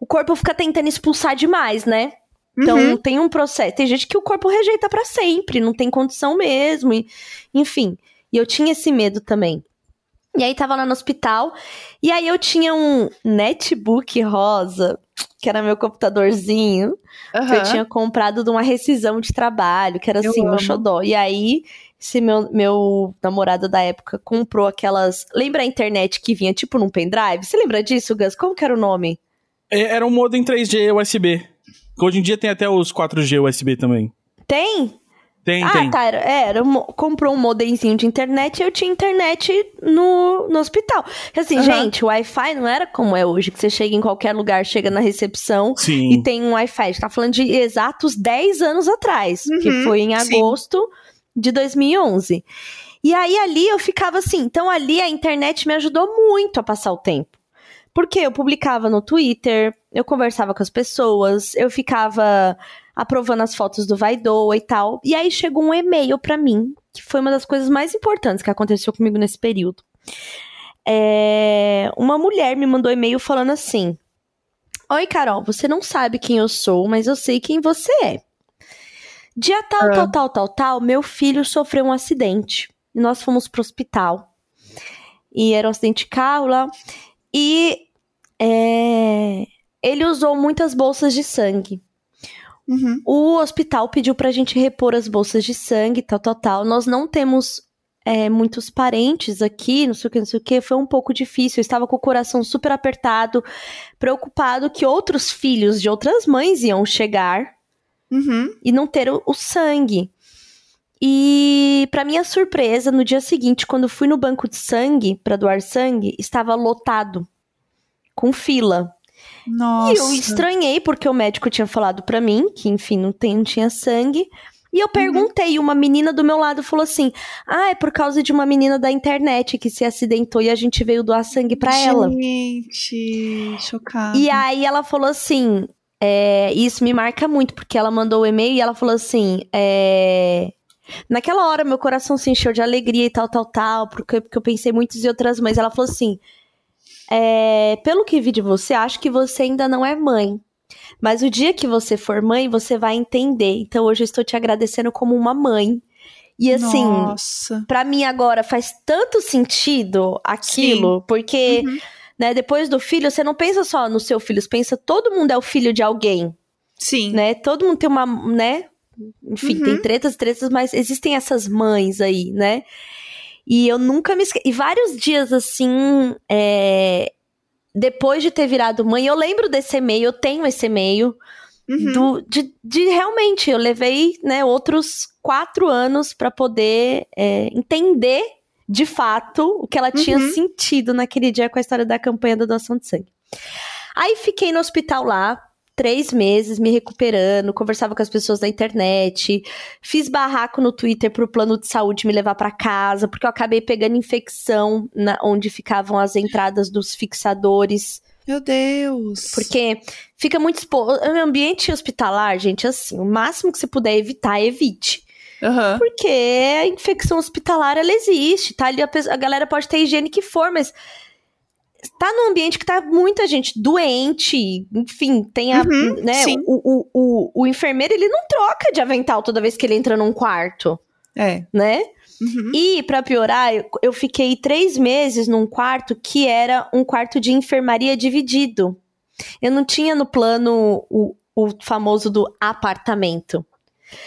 Speaker 2: o corpo fica tentando expulsar demais, né? Então uhum. tem um processo. Tem gente que o corpo rejeita para sempre, não tem condição mesmo, e, enfim. E eu tinha esse medo também. E aí tava lá no hospital, e aí eu tinha um netbook rosa, que era meu computadorzinho, uhum. que eu tinha comprado de uma rescisão de trabalho, que era assim, meu xodó. E aí, esse meu, meu namorado da época comprou aquelas. Lembra a internet que vinha tipo num pendrive? Você lembra disso, Gus? Como que era o nome?
Speaker 1: É, era um modem 3G USB. Hoje em dia tem até os 4G USB também.
Speaker 2: Tem?
Speaker 1: Tem,
Speaker 2: ah,
Speaker 1: tem.
Speaker 2: tá. Era, é, era um, comprou um modemzinho de internet e eu tinha internet no, no hospital. Assim, uhum. gente, o Wi-Fi não era como é hoje, que você chega em qualquer lugar, chega na recepção
Speaker 1: Sim.
Speaker 2: e tem um Wi-Fi. A gente tá falando de exatos 10 anos atrás, uhum, que foi em agosto sim. De 2011. E aí ali eu ficava assim, então ali a internet me ajudou muito a passar o tempo. Porque eu publicava no Twitter, eu conversava com as pessoas, eu ficava aprovando as fotos do Vaidoa e tal. E aí chegou um e-mail para mim, que foi uma das coisas mais importantes que aconteceu comigo nesse período. É... Uma mulher me mandou e-mail falando assim: Oi, Carol, você não sabe quem eu sou, mas eu sei quem você é. Dia tal, tal, tal, tal, tal, meu filho sofreu um acidente. E nós fomos pro hospital. E era um acidente de carro lá. E é, ele usou muitas bolsas de sangue. Uhum. O hospital pediu pra gente repor as bolsas de sangue, tal, tal, tal. Nós não temos é, muitos parentes aqui, não sei o que, não sei o que. Foi um pouco difícil. Eu estava com o coração super apertado, preocupado que outros filhos de outras mães iam chegar uhum. e não ter o, o sangue. E, para minha surpresa, no dia seguinte, quando fui no banco de sangue para doar sangue, estava lotado. com fila.
Speaker 3: Nossa.
Speaker 2: E eu estranhei, porque o médico tinha falado pra mim que, enfim, não, tem, não tinha sangue. E eu perguntei, e uma menina do meu lado falou assim: Ah, é por causa de uma menina da internet que se acidentou e a gente veio doar sangue pra ela.
Speaker 3: Gente, chocada.
Speaker 2: E aí ela falou assim: é, Isso me marca muito, porque ela mandou o e-mail e ela falou assim: é, Naquela hora meu coração se encheu de alegria e tal, tal, tal, porque, porque eu pensei muitas e outras mães. Ela falou assim: é, Pelo que vi de você, acho que você ainda não é mãe. Mas o dia que você for mãe, você vai entender. Então hoje eu estou te agradecendo como uma mãe. E assim, para mim agora faz tanto sentido aquilo,
Speaker 3: Sim.
Speaker 2: porque,
Speaker 3: Uhum.
Speaker 2: Né, depois do filho, você não pensa só no seu filho, você pensa todo mundo é o filho de alguém,
Speaker 3: Sim.
Speaker 2: né? Todo mundo tem uma, né? Enfim,
Speaker 3: Uhum.
Speaker 2: tem tretas, tretas, mas existem essas mães aí, né? E eu nunca me esqueci. E vários dias assim, é, depois de ter virado mãe, eu lembro desse e-mail, eu tenho esse e-mail.
Speaker 3: Uhum.
Speaker 2: do- de, de realmente, eu levei né, outros quatro anos pra poder é, entender de fato o que ela tinha
Speaker 3: Uhum.
Speaker 2: sentido naquele dia com a história da campanha da doação de sangue. Aí fiquei no hospital lá, três meses, me recuperando, conversava com as pessoas da internet, fiz barraco no Twitter pro plano de saúde me levar pra casa, porque eu acabei pegando infecção na, onde ficavam as entradas dos fixadores.
Speaker 3: Meu Deus.
Speaker 2: Porque fica muito exposto. O ambiente hospitalar, gente, assim, o máximo que você puder evitar, evite.
Speaker 3: Aham.
Speaker 2: Porque a infecção hospitalar, ela existe, tá? Ali a, a galera pode ter higiene que for, mas tá num ambiente que tá muita gente doente, enfim, tem a,
Speaker 3: Uhum,
Speaker 2: né, o, o, o, o enfermeiro, ele não troca de avental toda vez que ele entra num quarto,
Speaker 3: É.
Speaker 2: né?
Speaker 3: Uhum.
Speaker 2: E, pra piorar, eu, eu fiquei três meses num quarto que era um quarto de enfermaria dividido. Eu não tinha no plano o, o famoso do apartamento.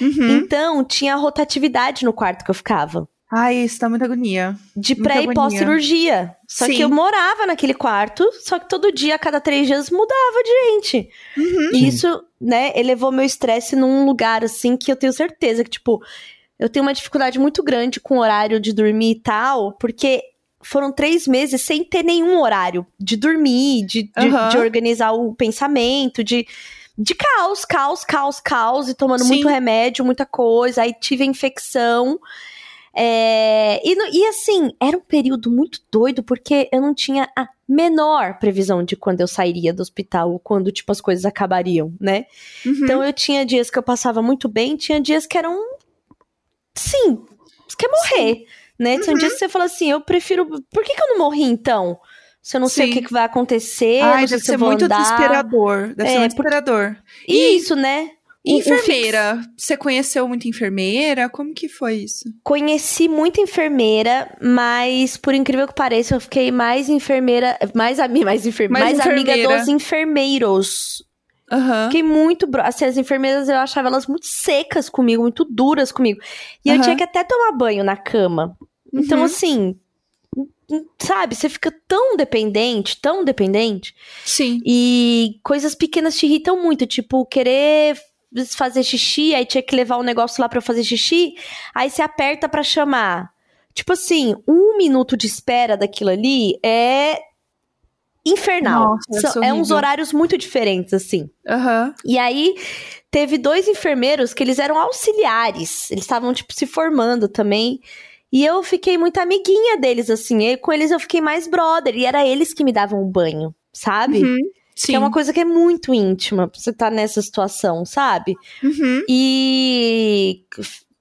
Speaker 3: Uhum.
Speaker 2: Então, tinha rotatividade no quarto que eu ficava.
Speaker 3: Ai, isso dá muita agonia.
Speaker 2: De
Speaker 3: Muita
Speaker 2: pré e pós-cirurgia. Só
Speaker 3: Sim.
Speaker 2: que eu morava naquele quarto, só que todo dia, a cada três dias, mudava de gente.
Speaker 3: Uhum.
Speaker 2: E isso, né, elevou meu estresse num lugar, assim, que eu tenho certeza que, tipo, eu tenho uma dificuldade muito grande com o horário de dormir e tal, porque foram três meses sem ter nenhum horário de dormir, de, de,
Speaker 3: Aham.
Speaker 2: de organizar o pensamento, de. De caos, caos, caos, caos, e tomando
Speaker 3: Sim.
Speaker 2: muito remédio, muita coisa. Aí tive a infecção. É, e, e assim, era um período muito doido, porque eu não tinha a menor previsão de quando eu sairia do hospital, ou quando, tipo, as coisas acabariam, né?
Speaker 3: Uhum.
Speaker 2: Então eu tinha dias que eu passava muito bem, tinha dias que eram. Sim, quer morrer, né? Tinha
Speaker 3: Uhum.
Speaker 2: dias que você fala assim, eu prefiro. Por que, que eu não morri então? Se eu não sei o
Speaker 3: Sim.
Speaker 2: que, que vai acontecer,
Speaker 3: Ai, deve
Speaker 2: se
Speaker 3: ser
Speaker 2: eu
Speaker 3: muito
Speaker 2: andar.
Speaker 3: desesperador. Deve
Speaker 2: É,
Speaker 3: ser muito
Speaker 2: porque-
Speaker 3: desesperador. E-
Speaker 2: Isso, né?
Speaker 3: Enfermeira? Você conheceu muita enfermeira? Como que foi isso?
Speaker 2: Conheci muita enfermeira, mas por incrível que pareça, eu fiquei mais enfermeira, mais, ami, mais, enfer,
Speaker 3: Mais
Speaker 2: mais amiga
Speaker 3: enfermeira.
Speaker 2: dos enfermeiros.
Speaker 3: Aham.
Speaker 2: Fiquei muito. Assim, as enfermeiras eu achava elas muito secas comigo, muito duras comigo. E eu
Speaker 3: Aham.
Speaker 2: tinha que até tomar banho na cama. Então,
Speaker 3: Uhum.
Speaker 2: assim. Sabe, você fica tão dependente, tão dependente,
Speaker 3: Sim.
Speaker 2: e coisas pequenas te irritam muito, tipo, querer fazer xixi, aí tinha que levar um negócio lá pra eu fazer xixi, aí você aperta pra chamar. Tipo assim, um minuto de espera daquilo ali é infernal.
Speaker 3: Nossa, ser
Speaker 2: é uns horários muito diferentes, assim.
Speaker 3: Aham.
Speaker 2: E aí, teve dois enfermeiros que eles eram auxiliares. Eles estavam, tipo, se formando também. E eu fiquei muito amiguinha deles, assim. E com eles eu fiquei mais brother. E era eles que me davam o banho, sabe?
Speaker 3: Uhum. Sim.
Speaker 2: Que é uma coisa que é muito íntima pra você estar nessa situação, sabe?
Speaker 3: Uhum.
Speaker 2: E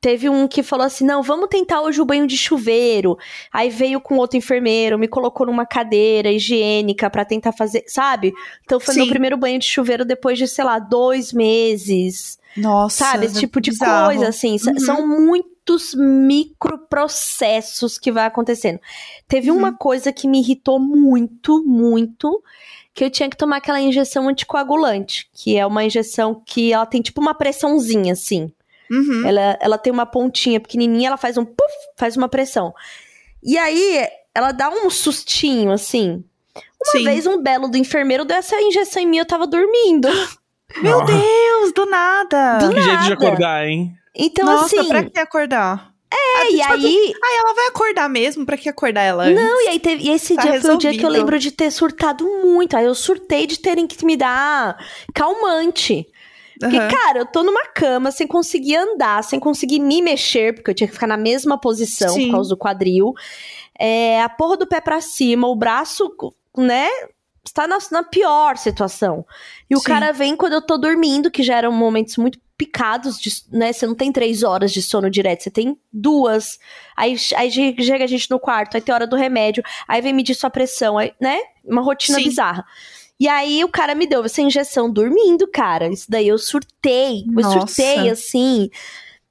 Speaker 2: teve um que falou assim: não, vamos tentar hoje o banho de chuveiro. Aí veio com outro enfermeiro, me colocou numa cadeira higiênica pra tentar fazer, sabe? Então foi
Speaker 3: Sim.
Speaker 2: meu primeiro banho de chuveiro depois de, sei lá, dois meses.
Speaker 3: Nossa.
Speaker 2: sabe? Esse tipo de
Speaker 3: bizarro.
Speaker 2: coisa, assim.
Speaker 3: Uhum.
Speaker 2: São muitos microprocessos que vai acontecendo. Teve
Speaker 3: Uhum.
Speaker 2: uma coisa que me irritou muito, muito, que eu tinha que tomar aquela injeção anticoagulante, que é uma injeção que ela tem tipo uma pressãozinha, assim.
Speaker 3: Uhum.
Speaker 2: Ela, ela tem uma pontinha pequenininha, ela faz um puff, faz uma pressão. E aí, ela dá um sustinho, assim. Uma
Speaker 3: Sim.
Speaker 2: vez, um belo do enfermeiro deu essa injeção em mim, eu tava dormindo.
Speaker 3: Meu Deus, do nada.
Speaker 2: Do
Speaker 1: Que jeito de acordar, hein?
Speaker 2: Então,
Speaker 3: Nossa,
Speaker 2: assim...
Speaker 3: pra que acordar?
Speaker 2: É,
Speaker 3: Ah,
Speaker 2: e aí.
Speaker 3: Aí ela vai acordar mesmo? Pra que acordar ela antes?
Speaker 2: Não, e aí teve, e esse
Speaker 3: Tá
Speaker 2: dia foi o dia que eu
Speaker 3: resolvido.
Speaker 2: lembro de ter surtado muito. Aí eu surtei de terem que me dar calmante. Porque,
Speaker 3: Aham.
Speaker 2: cara, eu tô numa cama sem conseguir andar, sem conseguir me mexer, porque eu tinha que ficar na mesma posição
Speaker 3: Sim.
Speaker 2: por causa do quadril. É, a porra do pé pra cima, o braço, né? Está na, na pior situação. E o
Speaker 3: Sim.
Speaker 2: cara vem quando eu tô dormindo, que já eram momentos muito picados, de, né? Você não tem três horas de sono direto, você tem duas. Aí, aí che- chega a gente no quarto, aí tem hora do remédio, aí vem medir sua pressão, aí, né? Uma rotina
Speaker 3: Sim.
Speaker 2: bizarra. E aí o cara me deu essa injeção dormindo, cara. Isso daí eu surtei. Eu
Speaker 3: Nossa.
Speaker 2: surtei, assim,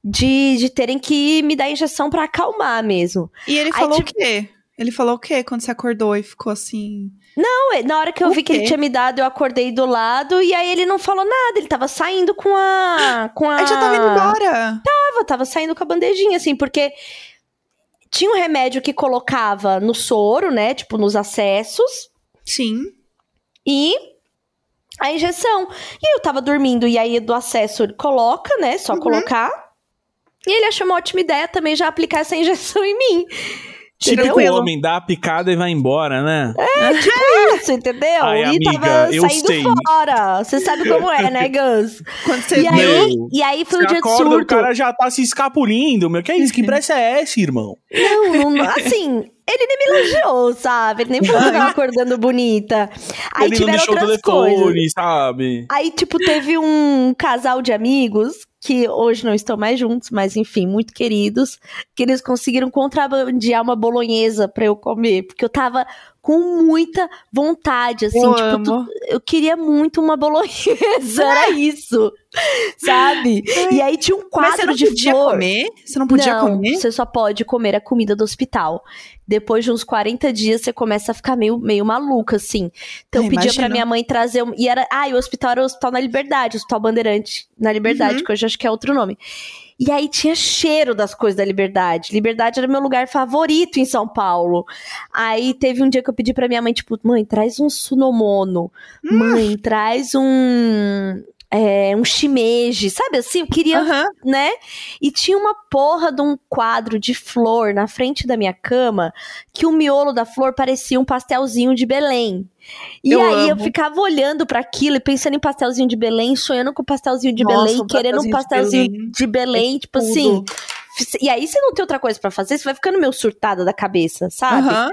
Speaker 2: de, de terem que me dar injeção pra acalmar mesmo.
Speaker 3: E ele
Speaker 2: Aí,
Speaker 3: falou
Speaker 2: tipo-
Speaker 3: o quê? Ele falou o quê quando você acordou e ficou assim?
Speaker 2: Não, é, na hora que eu vi que ele tinha me dado, eu acordei do lado e aí ele não falou nada. Ele tava saindo com a. Com a...
Speaker 3: Aí já tava indo embora.
Speaker 2: Tava, tava saindo com a bandejinha, assim, porque tinha um remédio que colocava no soro, né? Tipo, nos acessos.
Speaker 3: Sim.
Speaker 2: E a injeção. E eu tava dormindo, e aí do acesso ele coloca, né? Só
Speaker 3: Uhum.
Speaker 2: colocar. E ele achou uma ótima ideia também já aplicar essa injeção em mim.
Speaker 1: Típico
Speaker 3: Tranquilo.
Speaker 1: homem, dá a picada e vai embora, né?
Speaker 2: Isso, entendeu?
Speaker 1: Ai,
Speaker 2: e
Speaker 1: amiga,
Speaker 2: tava saindo
Speaker 1: sei.
Speaker 2: fora. Você sabe como é, né, Gus?
Speaker 3: Quando você
Speaker 2: E aí,
Speaker 1: Meu,
Speaker 2: e aí foi o dia de
Speaker 1: acorda,
Speaker 2: surto.
Speaker 1: o cara já tá se escapulindo, meu. Que é isso? Que pressa é essa, irmão?
Speaker 2: Não, não, assim, ele nem me elogiou, sabe? Ele nem falou que eu tava acordando bonita. Aí
Speaker 1: Ele não
Speaker 2: tiveram
Speaker 1: deixou o
Speaker 2: outras
Speaker 1: telefone,
Speaker 2: coisas.
Speaker 1: sabe?
Speaker 2: Aí, tipo, teve um casal de amigos que hoje não estão mais juntos, mas enfim, muito queridos, que eles conseguiram contrabandear uma bolonhesa pra eu comer, porque eu tava com muita vontade, assim,
Speaker 3: Eu
Speaker 2: tipo, tu- eu queria muito uma bolonhesa, era isso, sabe? E aí tinha um quadro
Speaker 3: você não
Speaker 2: de
Speaker 3: podia
Speaker 2: flor.
Speaker 3: comer? Você não podia
Speaker 2: não,
Speaker 3: comer?
Speaker 2: você só pode comer a comida do hospital. Depois de uns 40 dias, você começa a ficar meio, meio maluca, assim. Então, eu
Speaker 3: Eu
Speaker 2: pedia pra minha mãe trazer. Um, e era. Ah, e o hospital era o Hospital na Liberdade, o Hospital Bandeirante na Liberdade,
Speaker 3: Uhum.
Speaker 2: que hoje acho que é outro nome. E aí tinha cheiro das coisas da Liberdade. Liberdade era meu lugar favorito em São Paulo. Aí teve um dia que eu pedi pra minha mãe, tipo, mãe, traz um sunomono.
Speaker 3: Hum.
Speaker 2: Mãe, traz um. É, um shimeji, sabe assim? Eu queria
Speaker 3: Aham.
Speaker 2: né? E tinha uma porra de um quadro de flor na frente da minha cama que o miolo da flor parecia um pastelzinho de Belém. E
Speaker 3: Eu
Speaker 2: aí eu
Speaker 3: amo.
Speaker 2: ficava olhando pra aquilo e pensando em pastelzinho de Belém, sonhando com pastelzinho de
Speaker 3: Nossa,
Speaker 2: Belém,
Speaker 3: um
Speaker 2: querendo um
Speaker 3: pastelzinho de Belém.
Speaker 2: de Belém, tipo
Speaker 3: tudo.
Speaker 2: assim. E aí você não tem outra coisa pra fazer, você vai ficando meio surtada da cabeça, sabe?
Speaker 3: Aham.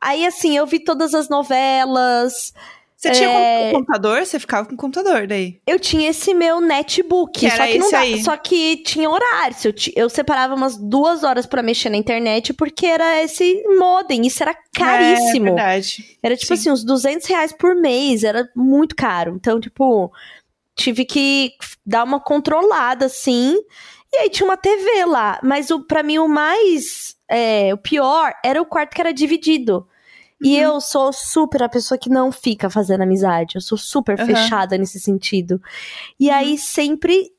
Speaker 2: Aí assim, eu vi todas as novelas,
Speaker 3: Você tinha
Speaker 2: É.
Speaker 3: um computador? Você ficava com o computador daí.
Speaker 2: Eu tinha esse meu netbook,
Speaker 3: Que
Speaker 2: só que não
Speaker 3: aí.
Speaker 2: só que tinha horário. Eu, eu separava umas duas horas pra mexer na internet porque era esse modem, isso era
Speaker 3: É
Speaker 2: caríssimo.
Speaker 3: verdade.
Speaker 2: era tipo
Speaker 3: Sim.
Speaker 2: assim uns 200 reais por mês, era muito caro. Então tipo tive que dar uma controlada assim. E aí tinha uma TV lá, mas o para mim o mais é, o pior era o quarto que era dividido. E
Speaker 3: Uhum.
Speaker 2: eu sou super a pessoa que não fica fazendo amizade. Eu sou super.
Speaker 3: Uhum.
Speaker 2: fechada nesse sentido. E aí sempre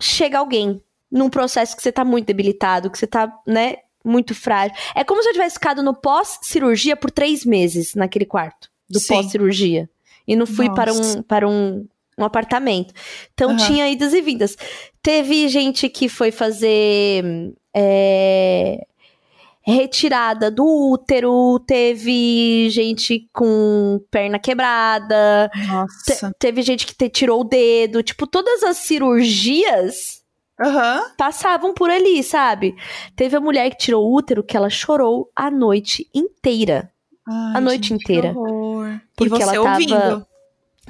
Speaker 2: chega alguém num processo que você tá muito debilitado, que você tá, né, muito frágil. É como se eu tivesse ficado no pós-cirurgia por três meses naquele quarto do pós-cirurgia. E não fui para
Speaker 3: Nossa.
Speaker 2: um, para um, um apartamento. Então tinha idas e vindas. Teve gente que foi fazer. é, retirada do útero, teve gente com perna quebrada, te- teve gente que te- tirou o dedo, tipo, todas as cirurgias
Speaker 3: Aham.
Speaker 2: passavam por ali, sabe? Teve a mulher que tirou o útero que ela chorou a noite inteira,
Speaker 3: Ai,
Speaker 2: A noite
Speaker 3: gente, que
Speaker 2: inteira.
Speaker 3: horror. E
Speaker 2: Porque
Speaker 3: você
Speaker 2: ela tava-
Speaker 3: ouvindo.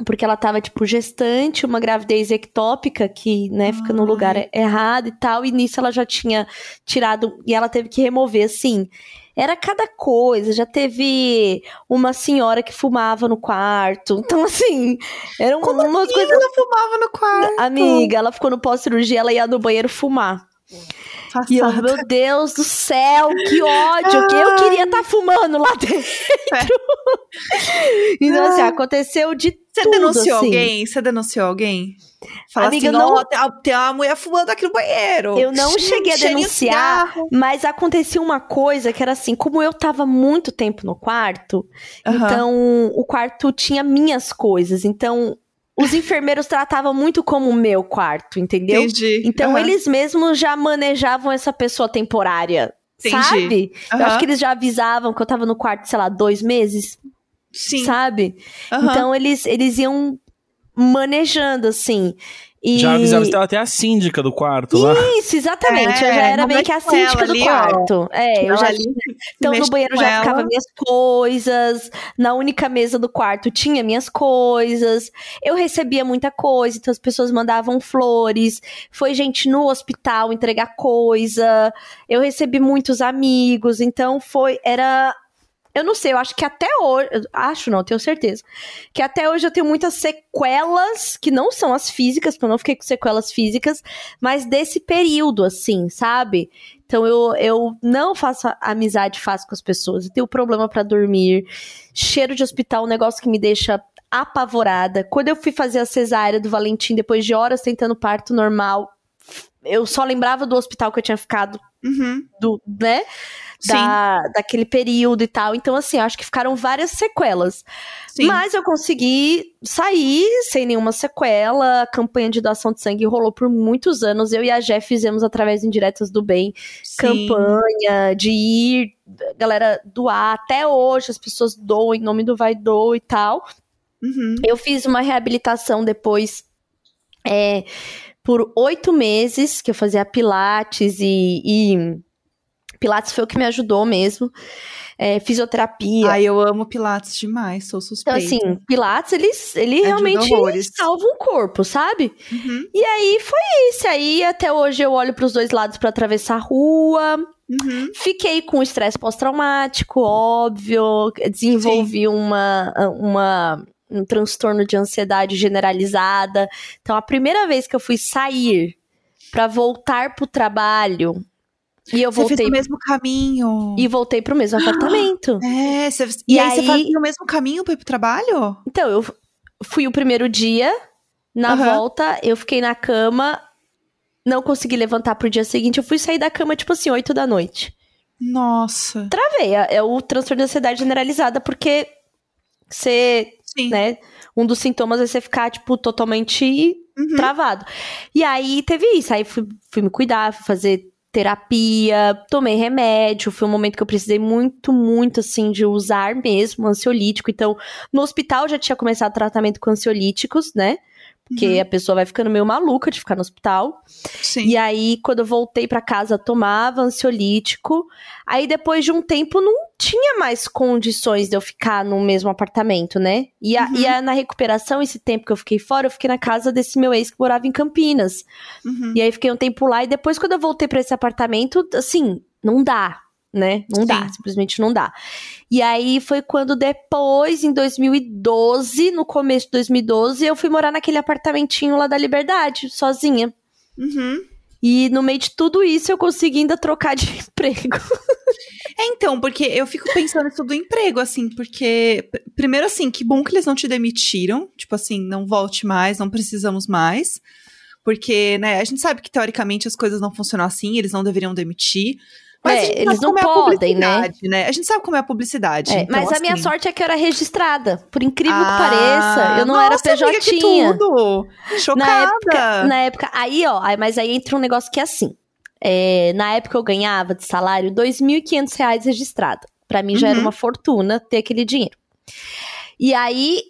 Speaker 2: Porque ela tava tipo gestante, uma gravidez ectópica que, né, fica no lugar errado e tal, e nisso ela já tinha tirado e ela teve que remover assim. Era cada coisa, já teve uma senhora que fumava no quarto. Então, assim, eram
Speaker 3: Como
Speaker 2: umas
Speaker 3: assim?
Speaker 2: coisas.
Speaker 3: Ela fumava no quarto.
Speaker 2: Amiga, ela ficou no pós-cirurgia, ela ia no banheiro fumar. E eu, meu Deus do céu, que ódio, que eu queria estar fumando lá dentro. então, assim, aconteceu de
Speaker 3: Você
Speaker 2: tudo,
Speaker 3: denunciou
Speaker 2: assim.
Speaker 3: alguém? Você denunciou alguém? Fala
Speaker 2: Amiga,
Speaker 3: assim,
Speaker 2: não-
Speaker 3: "Ó, tem, uma mulher fumando aqui no banheiro.
Speaker 2: Eu não cheguei a denunciar,
Speaker 3: cigarro."
Speaker 2: mas acontecia uma coisa que era assim, como eu tava muito tempo no quarto, então o quarto tinha minhas coisas, então os enfermeiros tratavam muito como o meu quarto, entendeu?
Speaker 3: Entendi.
Speaker 2: Então
Speaker 3: Aham.
Speaker 2: eles mesmos já manejavam essa pessoa temporária.
Speaker 3: Entendi.
Speaker 2: Sabe? Eu
Speaker 3: Aham.
Speaker 2: acho que eles já avisavam que eu tava no quarto, sei lá, dois meses,
Speaker 3: Sim.
Speaker 2: sabe?
Speaker 3: Aham.
Speaker 2: Então eles, eles iam manejando, assim. E...
Speaker 1: Já avisava, você tava até a síndica do quarto lá.
Speaker 2: Isso, exatamente. eu já
Speaker 3: É,
Speaker 2: era meio que a síndica do
Speaker 3: ali, ó.
Speaker 2: quarto. É, eu já
Speaker 3: ali
Speaker 2: Então, no banheiro já
Speaker 3: ela.
Speaker 2: ficava minhas coisas. Na única mesa do quarto tinha minhas coisas. Eu recebia muita coisa, então as pessoas mandavam flores. Foi gente no hospital entregar coisa. Eu recebi muitos amigos. Então, foi. Era. Eu não sei, eu acho que até hoje. Acho não, tenho certeza. Que até hoje eu tenho muitas sequelas, que não são as físicas, porque eu não fiquei com sequelas físicas, mas desse período, assim, sabe? Então eu, eu não faço amizade fácil com as pessoas. Eu tenho problema pra dormir. Cheiro de hospital, um negócio que me deixa apavorada. Quando eu fui fazer a cesárea do Valentim, depois de horas tentando parto normal, eu só lembrava do hospital que eu tinha ficado,
Speaker 3: Uhum.
Speaker 2: do, né? Da, daquele período e tal. Então, assim, acho que ficaram várias sequelas.
Speaker 3: Sim.
Speaker 2: Mas eu consegui sair sem nenhuma sequela. A campanha de doação de sangue rolou por muitos anos. Eu e a Jeff fizemos através de Indiretas do Bem
Speaker 3: Sim.
Speaker 2: campanha de ir, galera, doar. Até hoje as pessoas doam em nome do Vai Doa e tal.
Speaker 3: Uhum.
Speaker 2: Eu fiz uma reabilitação depois é, por oito meses, que eu fazia pilates e, e pilates foi o que me ajudou mesmo. É, fisioterapia.
Speaker 3: Ai, eu amo Pilates demais, sou
Speaker 2: então,
Speaker 3: suspeita.
Speaker 2: assim, pilates, ele, ele
Speaker 3: Ajuda
Speaker 2: realmente
Speaker 3: horrores.
Speaker 2: salva um corpo, sabe?
Speaker 3: Uhum.
Speaker 2: E aí foi isso. Aí até hoje eu olho pros dois lados pra atravessar a rua.
Speaker 3: Uhum.
Speaker 2: Fiquei com estresse pós-traumático, óbvio. Desenvolvi uma, uma, um transtorno de ansiedade generalizada. Então, a primeira vez que eu fui sair pra voltar pro trabalho, e eu
Speaker 3: Você fez
Speaker 2: voltei
Speaker 3: o mesmo caminho.
Speaker 2: e voltei pro mesmo apartamento.
Speaker 3: É, você...
Speaker 2: E
Speaker 3: e, aí, você
Speaker 2: aí-
Speaker 3: fazia o mesmo caminho pra ir pro trabalho?
Speaker 2: Então, eu fui o primeiro dia, na
Speaker 3: Aham.
Speaker 2: volta, eu fiquei na cama, não consegui levantar pro dia seguinte. Eu fui sair da cama, tipo assim, 8 da noite.
Speaker 3: Nossa.
Speaker 2: Travei. É é o transtorno de ansiedade generalizada, porque você,
Speaker 3: Sim.
Speaker 2: né, um dos sintomas é você ficar, tipo, totalmente
Speaker 3: Uhum.
Speaker 2: travado. E aí teve isso. Aí fui, fui me cuidar, fui fazer terapia, tomei remédio. Foi um momento que eu precisei muito, muito, assim, de usar mesmo ansiolítico. Então, no hospital já tinha começado tratamento com ansiolíticos, né? Porque
Speaker 3: Uhum.
Speaker 2: a pessoa vai ficando meio maluca de ficar no hospital.
Speaker 3: Sim.
Speaker 2: E aí, quando eu voltei pra casa, tomava ansiolítico. Aí, depois de um tempo, não tinha mais condições de eu ficar no mesmo apartamento, né? E, a-
Speaker 3: Uhum.
Speaker 2: e a- na recuperação, esse tempo que eu fiquei fora, eu fiquei na casa desse meu ex que morava em Campinas.
Speaker 3: Uhum.
Speaker 2: E aí, fiquei um tempo lá. E depois, quando eu voltei pra esse apartamento, assim, não dá, né? Não dá,
Speaker 3: Sim.
Speaker 2: simplesmente não dá. E aí, foi quando depois, em 2012, no começo de 2012, eu fui morar naquele apartamentinho lá da Liberdade, sozinha.
Speaker 3: Uhum.
Speaker 2: E no meio de tudo isso, eu consegui ainda trocar de emprego.
Speaker 3: É, então, porque eu fico pensando isso do emprego, assim, porque, pr- primeiro, assim, que bom que eles não te demitiram, tipo assim, não volte mais, não precisamos mais, porque, né, a gente sabe que teoricamente as coisas não funcionam assim, eles não deveriam demitir, mas
Speaker 2: É, eles não
Speaker 3: é
Speaker 2: podem, né?
Speaker 3: né? A gente sabe como é a publicidade.
Speaker 2: É,
Speaker 3: então,
Speaker 2: mas a minha
Speaker 3: assim-
Speaker 2: sorte é que eu era registrada. Por incrível
Speaker 3: Ah,
Speaker 2: que pareça, eu não era
Speaker 3: nossa, que
Speaker 2: PJ.
Speaker 3: tudo!
Speaker 2: Na
Speaker 3: Chocada!
Speaker 2: época, na época, aí ó, aí- mas aí entra um negócio que é assim. É, na época eu ganhava de salário 2.500 reais registrado. Pra mim já era
Speaker 3: Uhum.
Speaker 2: uma fortuna ter aquele dinheiro. E aí,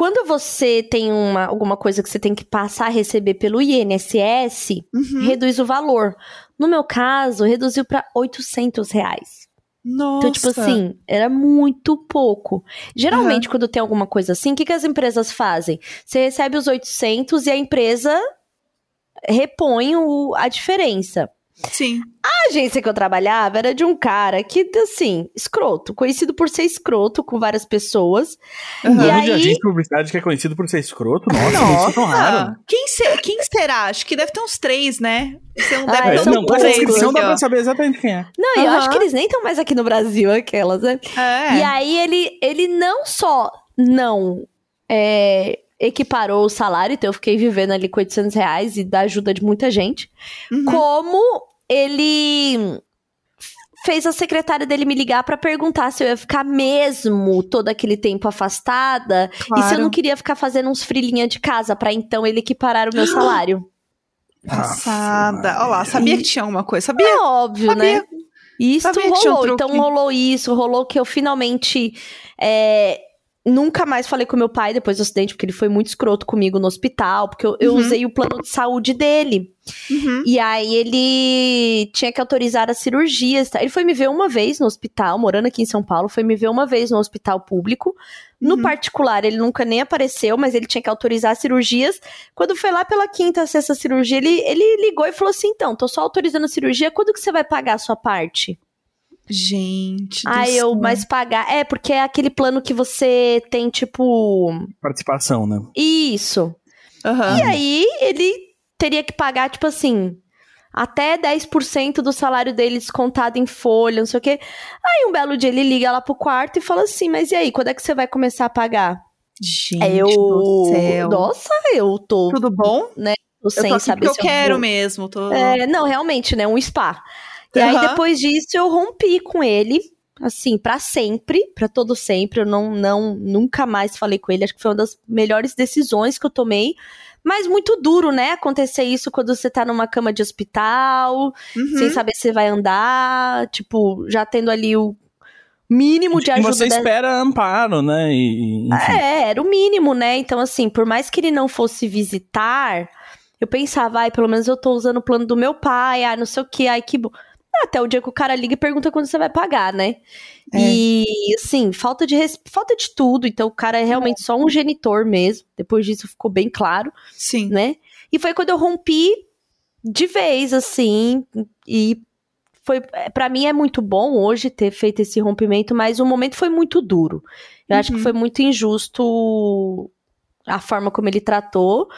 Speaker 2: quando você tem uma, alguma coisa que você tem que passar a receber pelo INSS,
Speaker 3: Uhum.
Speaker 2: reduz o valor. No meu caso, reduziu pra 800 reais.
Speaker 3: Nossa!
Speaker 2: Então, tipo assim, era muito pouco. Geralmente, quando tem alguma coisa assim, o que, que as empresas fazem? Você recebe os 800 e a empresa repõe o- a diferença.
Speaker 3: Sim.
Speaker 2: A agência que eu trabalhava era de um cara que, assim, escroto, conhecido por ser escroto com várias pessoas.
Speaker 3: Uhum.
Speaker 2: E
Speaker 1: Nome de
Speaker 2: aí-
Speaker 1: agência de publicidade que é conhecido por ser escroto? Nossa, isso é tão raro.
Speaker 3: Nossa! Quem, se- quem será? Acho que deve ter uns três, né? Você não
Speaker 2: Ah,
Speaker 3: deve
Speaker 2: eu
Speaker 3: ter
Speaker 1: É, não, com essa
Speaker 3: três
Speaker 1: descrição dá pra saber exatamente quem é.
Speaker 2: Não, eu
Speaker 3: Aham.
Speaker 2: acho que eles nem estão mais aqui no Brasil, aquelas, né?
Speaker 3: É.
Speaker 2: E aí ele, ele não só não é, equiparou o salário, então eu fiquei vivendo ali com 800 reais e da ajuda de muita gente,
Speaker 3: Uhum.
Speaker 2: como ele fez a secretária dele me ligar para perguntar se eu ia ficar mesmo todo aquele tempo afastada claro. e se eu não queria ficar fazendo uns frilinha de casa para então ele equiparar o meu salário.
Speaker 3: Passada. Olha lá, sabia que tinha alguma coisa, sabia?
Speaker 2: É óbvio, sabia. né? Isso rolou, um então rolou isso, rolou que eu finalmente é, Nunca mais falei com meu pai depois do acidente, porque ele foi muito escroto comigo no hospital, porque eu, eu uhum. usei o plano de saúde dele. Uhum. E aí ele tinha que autorizar as cirurgias. Tá? Ele foi me ver uma vez no hospital, morando aqui em São Paulo, foi me ver uma vez no hospital público. No uhum. particular, ele nunca nem apareceu, mas ele tinha que autorizar as cirurgias. Quando foi lá pela quinta, sexta cirurgia, ele, ele ligou e falou assim: então, tô só autorizando a cirurgia, quando que você vai pagar a sua parte?
Speaker 3: Gente.
Speaker 2: Aí eu, mas pagar. É, porque é aquele plano que você tem, tipo.
Speaker 1: Participação, né?
Speaker 2: Isso. Uhum. E aí ele teria que pagar, tipo assim. Até 10% do salário dele descontado em folha, não sei o quê. Aí um belo dia ele liga lá pro quarto e fala assim: Mas e aí, quando é que você vai começar a pagar?
Speaker 3: Gente, eu... do céu.
Speaker 2: Nossa, eu tô.
Speaker 3: Tudo bom?
Speaker 2: Né? Tô sem eu tô saber
Speaker 3: eu quero vou... mesmo. Tô...
Speaker 2: É, não, realmente, né? Um spa. E uhum. aí, depois disso, eu rompi com ele, assim, para sempre, para todo sempre. Eu não, não, nunca mais falei com ele. Acho que foi uma das melhores decisões que eu tomei. Mas muito duro, né? Acontecer isso quando você tá numa cama de hospital, uhum. sem saber se vai andar, tipo, já tendo ali o mínimo de ajuda.
Speaker 1: Você espera amparo, né? E,
Speaker 2: é, era o mínimo, né? Então, assim, por mais que ele não fosse visitar, eu pensava, ai, pelo menos eu tô usando o plano do meu pai, ai, não sei o que, ai, que bom. Até o dia que o cara liga e pergunta quando você vai pagar, né? É. E, assim, falta de, falta de tudo. Então, o cara é realmente é. só um genitor mesmo. Depois disso ficou bem claro.
Speaker 3: Sim.
Speaker 2: Né? E foi quando eu rompi de vez, assim. E foi. para mim é muito bom hoje ter feito esse rompimento, mas o momento foi muito duro. Eu uhum. acho que uhum. foi muito injusto a forma como ele tratou.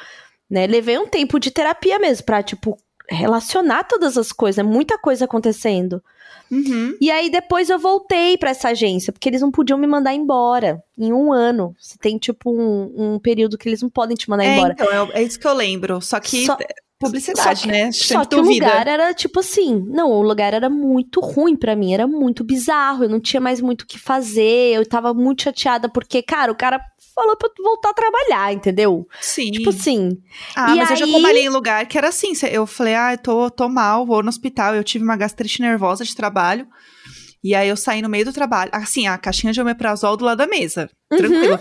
Speaker 2: Né? Levei um tempo de terapia mesmo, pra, tipo, relacionar todas as coisas, é muita coisa acontecendo. Uhum. E aí depois eu voltei para essa agência, porque eles não podiam me mandar embora em um ano. Você tem, tipo, um, um período que eles não podem te mandar
Speaker 3: é,
Speaker 2: embora.
Speaker 3: Então, é, é isso que eu lembro. Só que. Só, publicidade,
Speaker 2: só
Speaker 3: que, né?
Speaker 2: Só que o lugar era tipo assim, não, o lugar era muito ruim para mim, era muito bizarro, eu não tinha mais muito o que fazer, eu tava muito chateada porque, cara, o cara falou pra voltar a trabalhar, entendeu?
Speaker 3: Sim.
Speaker 2: Tipo assim.
Speaker 3: Ah, mas aí... eu já trabalhei em lugar que era assim. Eu falei, ah, eu tô, tô mal, vou no hospital. Eu tive uma gastrite nervosa de trabalho. E aí eu saí no meio do trabalho. Assim, a caixinha de omeprazol do lado da mesa. Uhum. Tranquilo.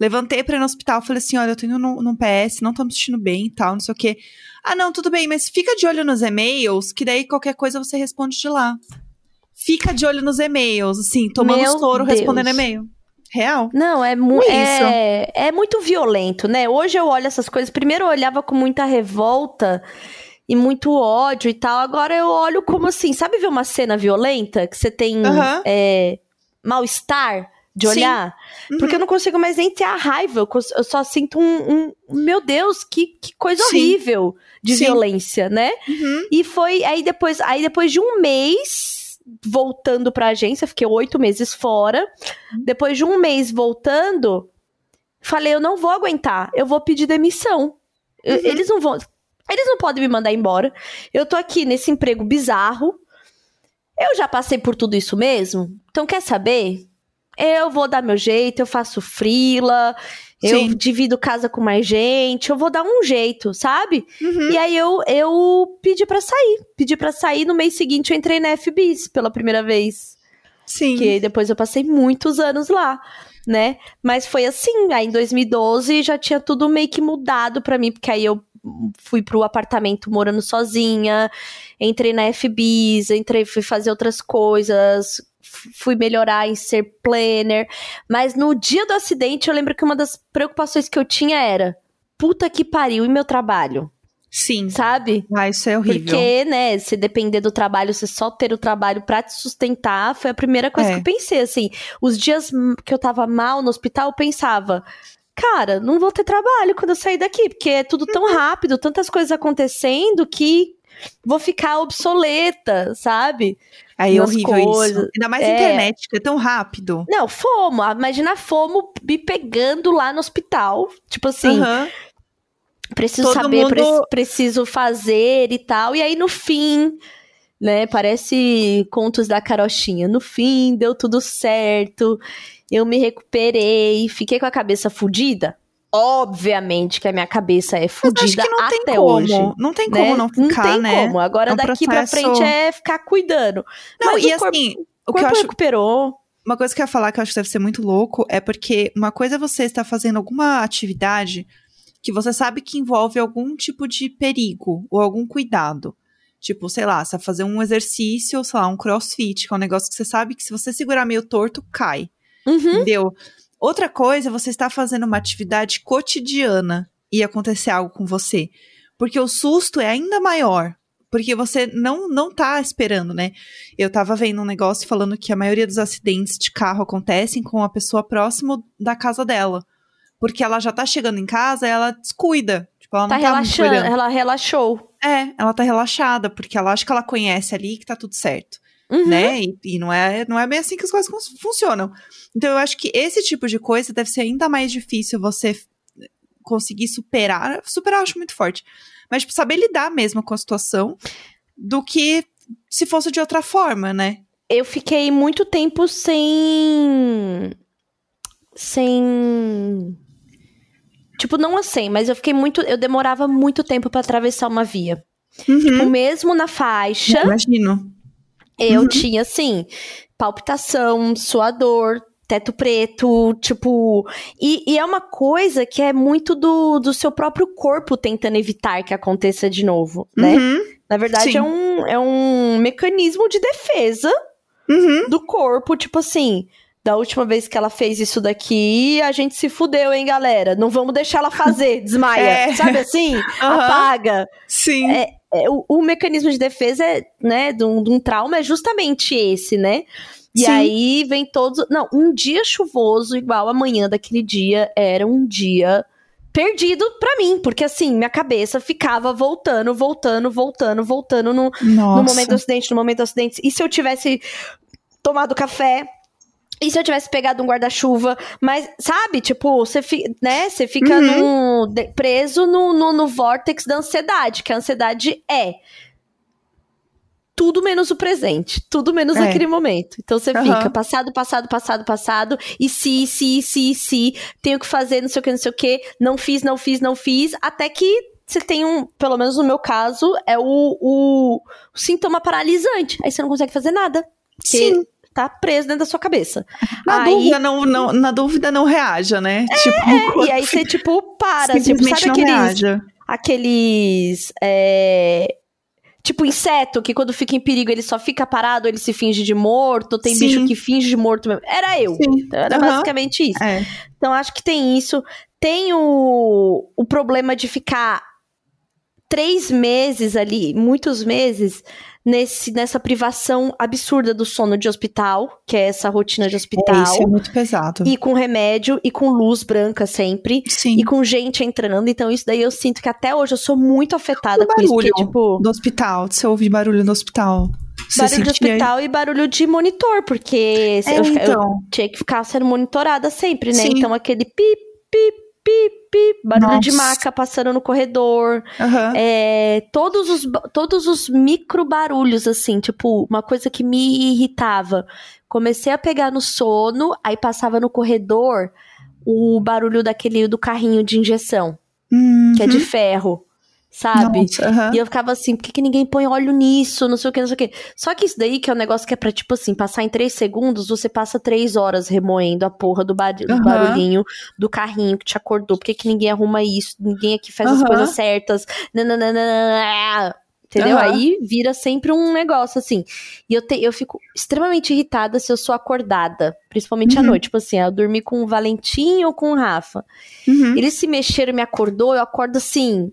Speaker 3: Levantei pra ir no hospital, falei assim: olha, eu tô indo num, num PS, não tô me sentindo bem e tal, não sei o quê. Ah, não, tudo bem, mas fica de olho nos e-mails, que daí qualquer coisa você responde de lá. Fica de olho nos e-mails, assim, tomando Meu soro, Deus. respondendo e-mail. Real.
Speaker 2: Não, é, mu é, é muito violento, né? Hoje eu olho essas coisas. Primeiro eu olhava com muita revolta e muito ódio e tal. Agora eu olho como assim, sabe ver uma cena violenta que você tem uhum. é, mal-estar de olhar? Uhum. Porque eu não consigo mais nem ter a raiva. Eu, só sinto um, um, Meu Deus, que, que coisa Sim. horrível de Sim. violência, né? Uhum. E foi. Aí depois, aí depois de um mês voltando pra agência, fiquei oito meses fora. Depois de um mês voltando, falei, eu não vou aguentar, eu vou pedir demissão. Uhum. Eles não vão. Eles não podem me mandar embora. Eu tô aqui nesse emprego bizarro. Eu já passei por tudo isso mesmo. Então, quer saber? Eu vou dar meu jeito, eu faço frila, eu divido casa com mais gente, eu vou dar um jeito, sabe? Uhum. E aí eu, eu pedi para sair. Pedi para sair, no mês seguinte eu entrei na FBIS pela primeira vez.
Speaker 3: Sim.
Speaker 2: Que depois eu passei muitos anos lá, né? Mas foi assim, aí em 2012 já tinha tudo meio que mudado para mim, porque aí eu fui pro apartamento morando sozinha, entrei na FBIS, entrei, fui fazer outras coisas, fui melhorar em ser planner. Mas no dia do acidente, eu lembro que uma das preocupações que eu tinha era: puta que pariu, e meu trabalho?
Speaker 3: Sim.
Speaker 2: Sabe?
Speaker 3: Ah, isso é horrível.
Speaker 2: Porque, né, se depender do trabalho, você só ter o trabalho pra te sustentar, foi a primeira coisa é. que eu pensei, assim. Os dias que eu tava mal no hospital, eu pensava, cara, não vou ter trabalho quando eu sair daqui, porque é tudo tão rápido, tantas coisas acontecendo que vou ficar obsoleta, sabe?
Speaker 3: Aí é horrível coisas. isso. Ainda mais é. internet, que é tão rápido.
Speaker 2: Não, fomo. Imagina fomo me pegando lá no hospital. Tipo assim. Uhum. Preciso Todo saber, mundo... preciso fazer e tal. E aí, no fim, né? Parece contos da carochinha. No fim, deu tudo certo. Eu me recuperei, fiquei com a cabeça fodida. Obviamente que a minha cabeça é fodida até hoje.
Speaker 3: Não tem como né? não ficar,
Speaker 2: Não tem
Speaker 3: né?
Speaker 2: como. Agora
Speaker 3: é um
Speaker 2: daqui
Speaker 3: processo...
Speaker 2: pra frente é ficar cuidando.
Speaker 3: Não,
Speaker 2: Mas
Speaker 3: e
Speaker 2: o corpo,
Speaker 3: assim,
Speaker 2: o
Speaker 3: o que eu
Speaker 2: corpo
Speaker 3: acho
Speaker 2: recuperou.
Speaker 3: Uma coisa que eu ia falar que eu acho que deve ser muito louco é porque uma coisa é você estar fazendo alguma atividade que você sabe que envolve algum tipo de perigo ou algum cuidado. Tipo, sei lá, você vai fazer um exercício, sei lá, um crossfit, que é um negócio que você sabe que se você segurar meio torto, cai.
Speaker 2: Uhum.
Speaker 3: Entendeu? Outra coisa, é você está fazendo uma atividade cotidiana e acontecer algo com você. Porque o susto é ainda maior. Porque você não, não tá esperando, né? Eu tava vendo um negócio falando que a maioria dos acidentes de carro acontecem com a pessoa próximo da casa dela. Porque ela já tá chegando em casa ela descuida. Tipo, ela
Speaker 2: Tá
Speaker 3: não tá
Speaker 2: relaxando, ela relaxou.
Speaker 3: É, ela tá relaxada, porque ela acha que ela conhece ali que tá tudo certo
Speaker 2: Uhum.
Speaker 3: né? E, e não, é, não é bem assim que as coisas fun- funcionam. Então, eu acho que esse tipo de coisa deve ser ainda mais difícil você conseguir superar. Superar eu acho muito forte. Mas, tipo, saber lidar mesmo com a situação do que se fosse de outra forma, né?
Speaker 2: Eu fiquei muito tempo sem. Sem. Tipo, não assim, mas eu fiquei muito. Eu demorava muito tempo pra atravessar uma via.
Speaker 3: Uhum.
Speaker 2: Tipo, mesmo na faixa,
Speaker 3: Imagino.
Speaker 2: Eu
Speaker 3: Uhum.
Speaker 2: tinha, assim, palpitação, suador, teto preto, tipo. E, e é uma coisa que é muito do, do seu próprio corpo tentando evitar que aconteça de novo, né?
Speaker 3: Uhum.
Speaker 2: Na verdade,
Speaker 3: Sim.
Speaker 2: é um, é um mecanismo de defesa
Speaker 3: Uhum.
Speaker 2: do corpo, tipo assim. Da última vez que ela fez isso daqui, a gente se fudeu, hein, galera? Não vamos deixar ela fazer, desmaia.
Speaker 3: É.
Speaker 2: Sabe assim? Apaga.
Speaker 3: Sim.
Speaker 2: É, o, o mecanismo de defesa, é, né, de um, de um trauma é justamente esse, né? E
Speaker 3: Sim.
Speaker 2: aí vem todos. Não, um dia chuvoso, igual amanhã daquele dia, era um dia perdido pra mim, porque assim, minha cabeça ficava voltando, voltando, voltando, voltando no, no momento do acidente, no momento do acidente. E se eu tivesse tomado café? E se eu tivesse pegado um guarda-chuva? Mas, sabe, tipo, você fi, né, fica
Speaker 3: Uhum.
Speaker 2: no, de- preso no, no, no vórtex da ansiedade, que a ansiedade é tudo menos o presente, tudo menos
Speaker 3: É.
Speaker 2: aquele momento. Então você
Speaker 3: Aham.
Speaker 2: fica passado, passado, passado, passado, e se, se, se, se, tenho que fazer não sei o que, não sei o que, não fiz, não fiz, não fiz, até que você tem um, pelo menos no meu caso, é o, o, o sintoma paralisante. Aí você não consegue fazer nada.
Speaker 3: Sim.
Speaker 2: Tá preso dentro da sua cabeça.
Speaker 3: Na,
Speaker 2: aí-
Speaker 3: dúvida, não, não, na dúvida, não reaja, né? tipo,
Speaker 2: E aí você, tipo, para. Tipo, sabe
Speaker 3: não
Speaker 2: aqueles,
Speaker 3: reaja.
Speaker 2: aqueles é, tipo inseto que quando fica em perigo ele só fica parado, ele se finge de morto, tem
Speaker 3: Sim.
Speaker 2: bicho que finge de morto mesmo. Era eu.
Speaker 3: Sim.
Speaker 2: Então, Era
Speaker 3: Aham.
Speaker 2: basicamente isso.
Speaker 3: É.
Speaker 2: Então acho que tem isso. Tem o, o problema de ficar três meses ali, muitos meses, nesse, nessa privação absurda do sono de hospital, que é essa rotina de
Speaker 3: É,
Speaker 2: hospital.
Speaker 3: isso é muito pesado.
Speaker 2: E com remédio e com luz branca sempre.
Speaker 3: Sim.
Speaker 2: E com gente entrando, então isso daí eu sinto que até hoje eu sou muito afetada
Speaker 3: O
Speaker 2: com isso. Porque, tipo,
Speaker 3: do hospital, você ouvir barulho no hospital. Você
Speaker 2: barulho de hospital e barulho de monitor, porque
Speaker 3: É,
Speaker 2: eu, eu
Speaker 3: então.
Speaker 2: tinha que ficar sendo monitorada sempre, né?
Speaker 3: Sim.
Speaker 2: Então aquele pi, pi, pi, pi, barulho de
Speaker 3: Nossa.
Speaker 2: maca passando no corredor.
Speaker 3: Aham.
Speaker 2: É, todos, os, todos os micro barulhos, assim, tipo, uma coisa que me irritava. Comecei a pegar no sono, aí passava no corredor o barulho daquele do carrinho de injeção, que é de ferro, sabe?
Speaker 3: Uhum. Nossa, aham.
Speaker 2: E eu ficava assim, por que, que ninguém põe óleo nisso? Não sei o que, não sei o que. Só que isso daí, que é um negócio que é pra, tipo assim, passar em três segundos, você passa três horas remoendo a porra do, bar- do
Speaker 3: Aham.
Speaker 2: barulhinho do carrinho que te acordou. Por que, que ninguém arruma isso? Ninguém aqui faz as
Speaker 3: Aham.
Speaker 2: coisas certas. Nananana. Entendeu? Aí vira sempre um negócio assim. E eu, te, eu fico extremamente irritada se eu sou acordada. Principalmente à
Speaker 3: Uhum.
Speaker 2: noite. Tipo assim, eu dormi com o Valentim ou com o Rafa.
Speaker 3: Uhum.
Speaker 2: Eles se mexeram e me acordou, eu acordo assim.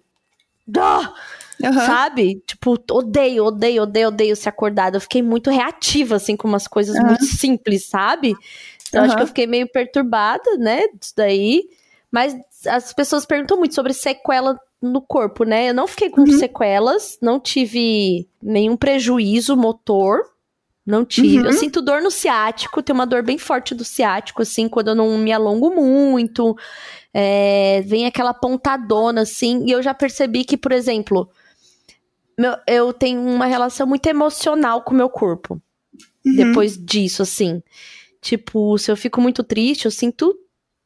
Speaker 3: Aham.
Speaker 2: Sabe? Tipo, odeio, odeio, odeio, odeio ser acordada. Eu fiquei muito reativa, assim, com umas coisas
Speaker 3: Aham.
Speaker 2: muito simples, sabe? Então, acho
Speaker 3: Aham.
Speaker 2: que eu fiquei meio perturbada, né? Disso daí. Mas as pessoas perguntam muito sobre sequela no corpo, né? Eu não fiquei com
Speaker 3: Uhum.
Speaker 2: sequelas, não tive nenhum prejuízo motor. Não tive.
Speaker 3: Uhum.
Speaker 2: Eu sinto dor no ciático, tem uma dor bem forte do ciático, assim, quando eu não me alongo muito. É, vem aquela pontadona, assim, e eu já percebi que, por exemplo, meu, eu tenho uma relação muito emocional com o meu corpo. Uhum. Depois disso, assim. Tipo, se eu fico muito triste, eu sinto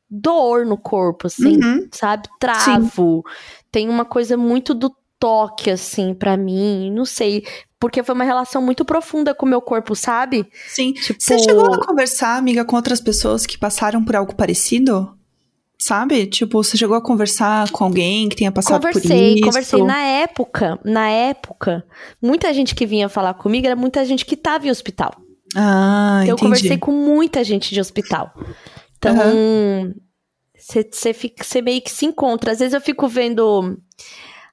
Speaker 2: dor no corpo, assim, uhum. sabe? Travo. Sim. Tem uma coisa muito do toque, assim, para mim. Não sei. Porque foi uma relação muito profunda com o meu corpo, sabe?
Speaker 3: Sim. Tipo... Você chegou a conversar, amiga, com outras pessoas que passaram por algo parecido? Sabe? Tipo, você chegou a conversar com alguém que tenha passado
Speaker 2: conversei,
Speaker 3: por isso?
Speaker 2: Conversei, conversei. Na época, na época, muita gente que vinha falar comigo era muita gente que estava em hospital.
Speaker 3: Ah, então,
Speaker 2: entendi. eu conversei com muita gente de hospital. Então, você uhum. meio que se encontra. Às vezes eu fico vendo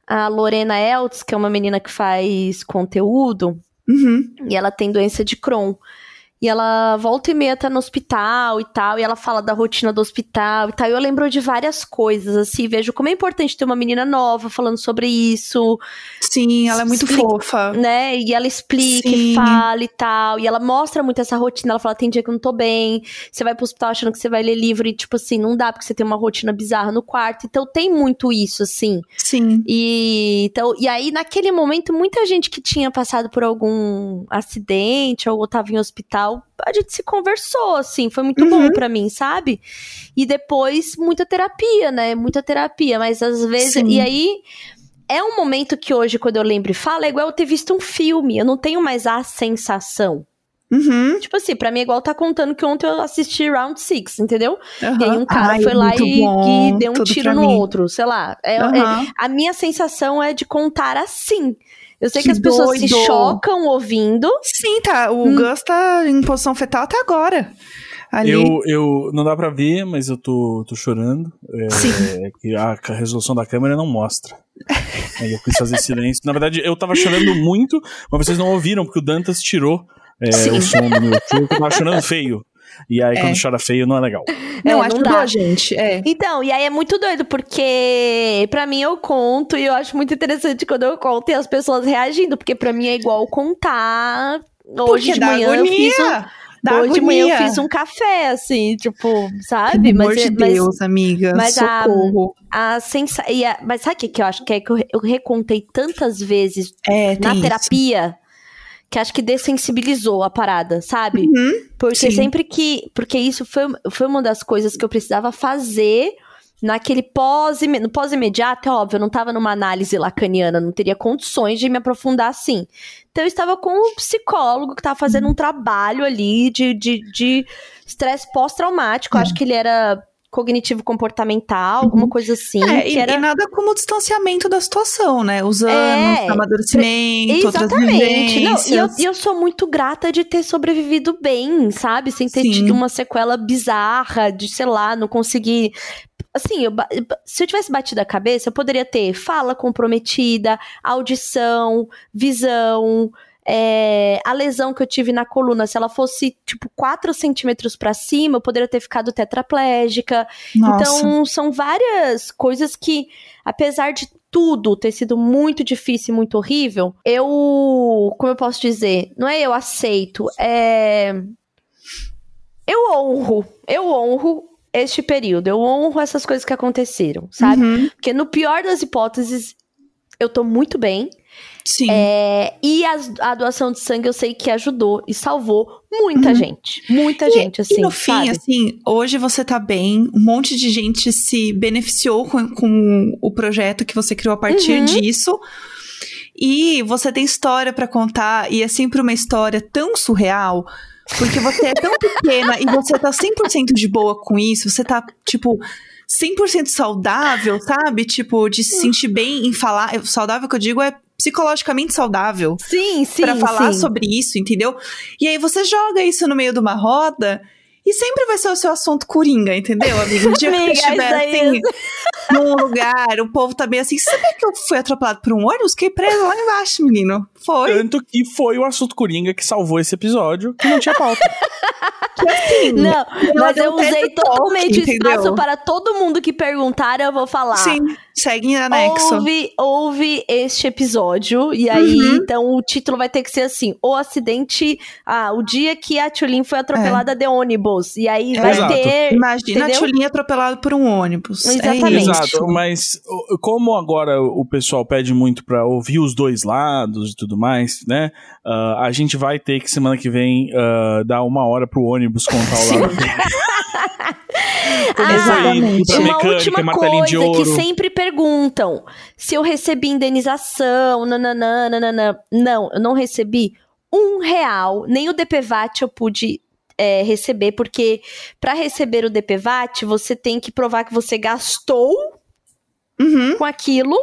Speaker 2: a Lorena Eltz, que é uma menina que faz conteúdo,
Speaker 3: uhum.
Speaker 2: e ela tem doença de Crohn. E ela volta e meia tá no hospital e tal, e ela fala da rotina do hospital e tal. E eu lembro de várias coisas, assim, vejo como é importante ter uma menina nova falando sobre isso.
Speaker 3: Sim, ela é muito explica, fofa.
Speaker 2: Né? E ela explica Sim. e fala e tal. E ela mostra muito essa rotina. Ela fala: tem dia que eu não tô bem. Você vai pro hospital achando que você vai ler livro e, tipo assim, não dá porque você tem uma rotina bizarra no quarto. Então tem muito isso, assim.
Speaker 3: Sim.
Speaker 2: E, então, e aí, naquele momento, muita gente que tinha passado por algum acidente ou tava em hospital a gente se conversou, assim, foi muito uhum. bom para mim, sabe? E depois, muita terapia, né? Muita terapia, mas às vezes. Sim. E aí. É um momento que hoje, quando eu lembro e falo, é igual eu ter visto um filme. Eu não tenho mais a sensação.
Speaker 3: Uhum.
Speaker 2: Tipo assim, pra mim é igual tá contando que ontem eu assisti Round Six, entendeu? Uhum. E aí um cara Ai, foi lá e, e, deu um tiro no outro, sei lá. É, uhum. é, a minha sensação é de contar assim. Eu sei que, que as pessoas doido. se chocam ouvindo.
Speaker 3: Sim, tá. O hum. Gus tá em posição fetal até agora.
Speaker 1: Ali. Eu, eu não dá pra ver, mas eu tô, tô chorando. É, Sim. É, a, a, resolução da câmera não mostra. Aí eu quis fazer silêncio. Na verdade, eu tava chorando muito, mas vocês não ouviram, porque o Dantas tirou é, o som do meu YouTube. Eu tava chorando feio. E aí, é. quando chora feio, não é legal.
Speaker 3: Não,
Speaker 2: é,
Speaker 3: acho não dá. gente. É.
Speaker 2: Então, e aí é muito doido, porque pra mim eu conto e eu acho muito interessante quando eu conto e as pessoas reagindo, porque pra mim é igual contar. Hoje porque de manhã agonia. eu fiz um... Da Hoje de manhã eu fiz um café, assim, tipo, sabe?
Speaker 3: Pelo amor de é, mas, Deus, amiga. Mas socorro.
Speaker 2: A, a sensa... Mas sabe o que, que eu acho? Que é que eu, eu recontei tantas vezes é, na terapia. Isso que acho que dessensibilizou a parada, sabe?
Speaker 3: Uhum,
Speaker 2: porque sim. sempre que. Porque isso foi, foi uma das coisas que eu precisava fazer naquele pós, no pós-imediato, é óbvio, eu não estava numa análise lacaniana, não teria condições de me aprofundar assim. Então eu estava com um psicólogo que estava fazendo um trabalho ali de estresse de, de pós-traumático, acho que ele era cognitivo comportamental, alguma uhum. coisa assim.
Speaker 3: É, e,
Speaker 2: era...
Speaker 3: e, nada como distanciamento da situação, né? Os anos, é, amadurecimento, Exatamente. Não,
Speaker 2: e eu, eu, sou muito grata de ter sobrevivido bem, sabe? Sem ter Sim. tido uma sequela bizarra, de, sei lá, não conseguir assim, eu, se eu tivesse batido a cabeça, eu poderia ter fala comprometida, audição, visão, é, a lesão que eu tive na coluna, se ela fosse, tipo, 4 centímetros para cima, eu poderia ter ficado tetraplégica. Nossa. Então, são várias coisas que, apesar de tudo ter sido muito difícil e muito horrível, eu, como eu posso dizer, não é eu aceito, é. Eu honro, eu honro este período, eu honro essas coisas que aconteceram, sabe? Uhum. Porque no pior das hipóteses, eu tô muito bem.
Speaker 3: Sim.
Speaker 2: É, e a, a, doação de sangue eu sei que ajudou e salvou muita uhum. gente. Muita e, gente, assim.
Speaker 3: E no fim,
Speaker 2: sabe?
Speaker 3: assim, hoje você tá bem, um monte de gente se beneficiou com, com o projeto que você criou a partir uhum. disso. E você tem história para contar, e é sempre uma história tão surreal. Porque você é tão pequena e você tá 100% de boa com isso, você tá, tipo, 100% saudável, sabe? Tipo, de se sentir bem em falar. Saudável que eu digo é psicologicamente saudável.
Speaker 2: Sim, sim.
Speaker 3: Pra falar
Speaker 2: sim.
Speaker 3: sobre isso, entendeu? E aí você joga isso no meio de uma roda. E sempre vai ser o seu assunto coringa, entendeu, amigo? Um dia que estiver assim, num lugar, o povo tá bem assim. Sabia que eu fui atropelado por um ônibus? Fiquei preso lá embaixo, menino. Foi.
Speaker 1: Tanto que foi o assunto coringa que salvou esse episódio, que não tinha pauta.
Speaker 3: assim,
Speaker 2: não, mas eu usei
Speaker 3: totalmente
Speaker 2: totalmente espaço para todo mundo que perguntar, eu vou falar.
Speaker 3: Sim, segue em anexo.
Speaker 2: Ouve, ouve este episódio, e aí, uhum. então, o título vai ter que ser assim, o acidente, ah, o dia que a Tulin foi atropelada é. de ônibus, e aí é. vai
Speaker 1: Exato.
Speaker 2: ter...
Speaker 3: Imagina entendeu? a Tulin atropelada por um ônibus.
Speaker 2: É Exatamente.
Speaker 1: É Exato, mas como agora o pessoal pede muito para ouvir os dois lados e tudo mais, né, uh, a gente vai ter que semana que vem uh, dar uma hora pro ônibus contar o lado dele.
Speaker 2: ah, exatamente. Uma mecânica, última coisa que sempre perguntam: se eu recebi indenização, nananã, nananã. Não, eu não recebi um real, nem o DPVAT eu pude é, receber, porque para receber o DPVAT, você tem que provar que você gastou uhum. com aquilo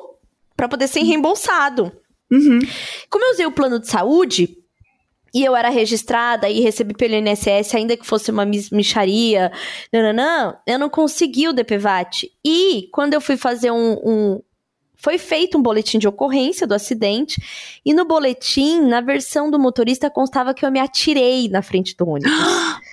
Speaker 2: para poder ser reembolsado.
Speaker 3: Uhum.
Speaker 2: Como eu usei o plano de saúde, e eu era registrada e recebi pelo INSS, ainda que fosse uma micharia, nananã, eu não consegui o DPVAT. E quando eu fui fazer um, um foi feito um boletim de ocorrência do acidente e no boletim, na versão do motorista, constava que eu me atirei na frente do ônibus.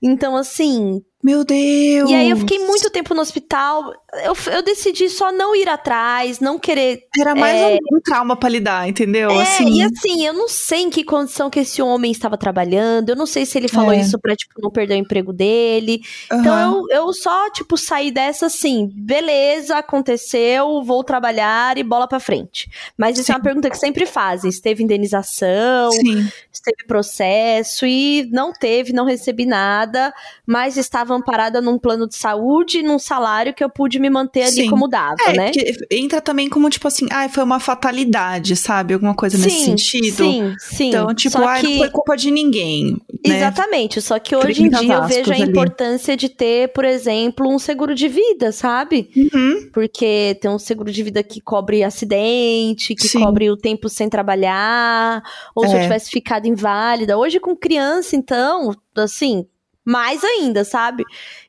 Speaker 2: Então, assim,
Speaker 3: meu Deus!
Speaker 2: E aí eu fiquei muito tempo no hospital. Eu, eu decidi só não ir atrás, não querer.
Speaker 3: Era mais é... um, um, trauma pra lidar, entendeu?
Speaker 2: É,
Speaker 3: assim.
Speaker 2: e assim, eu não sei em que condição que esse homem estava trabalhando. Eu não sei se ele falou é. isso pra, tipo, não perder o emprego dele. Uhum. Então eu, eu só, tipo, saí dessa assim, beleza, aconteceu, vou trabalhar e bola pra frente. Mas isso Sim. é uma pergunta que sempre fazem. Se teve indenização,
Speaker 3: Sim.
Speaker 2: se teve processo, e não teve, não recebi nada, mas estava estava amparada num plano de saúde, num salário que eu pude me manter ali Sim. como dava,
Speaker 3: é,
Speaker 2: né?
Speaker 3: entra também como, tipo assim, ah, foi uma fatalidade, sabe? Alguma coisa
Speaker 2: sim,
Speaker 3: nesse sentido.
Speaker 2: Sim, sim.
Speaker 3: Então, tipo, ah, que... não foi culpa de ninguém.
Speaker 2: Né? Exatamente. Só que hoje em dia eu vejo a ali. importância de ter, por exemplo, um seguro de vida, sabe?
Speaker 3: Uhum.
Speaker 2: Porque tem um seguro de vida que cobre acidente, que sim. cobre o tempo sem trabalhar, ou é. se eu é. tivesse ficado inválida. Hoje, com criança, então, assim, mais ainda, sabe?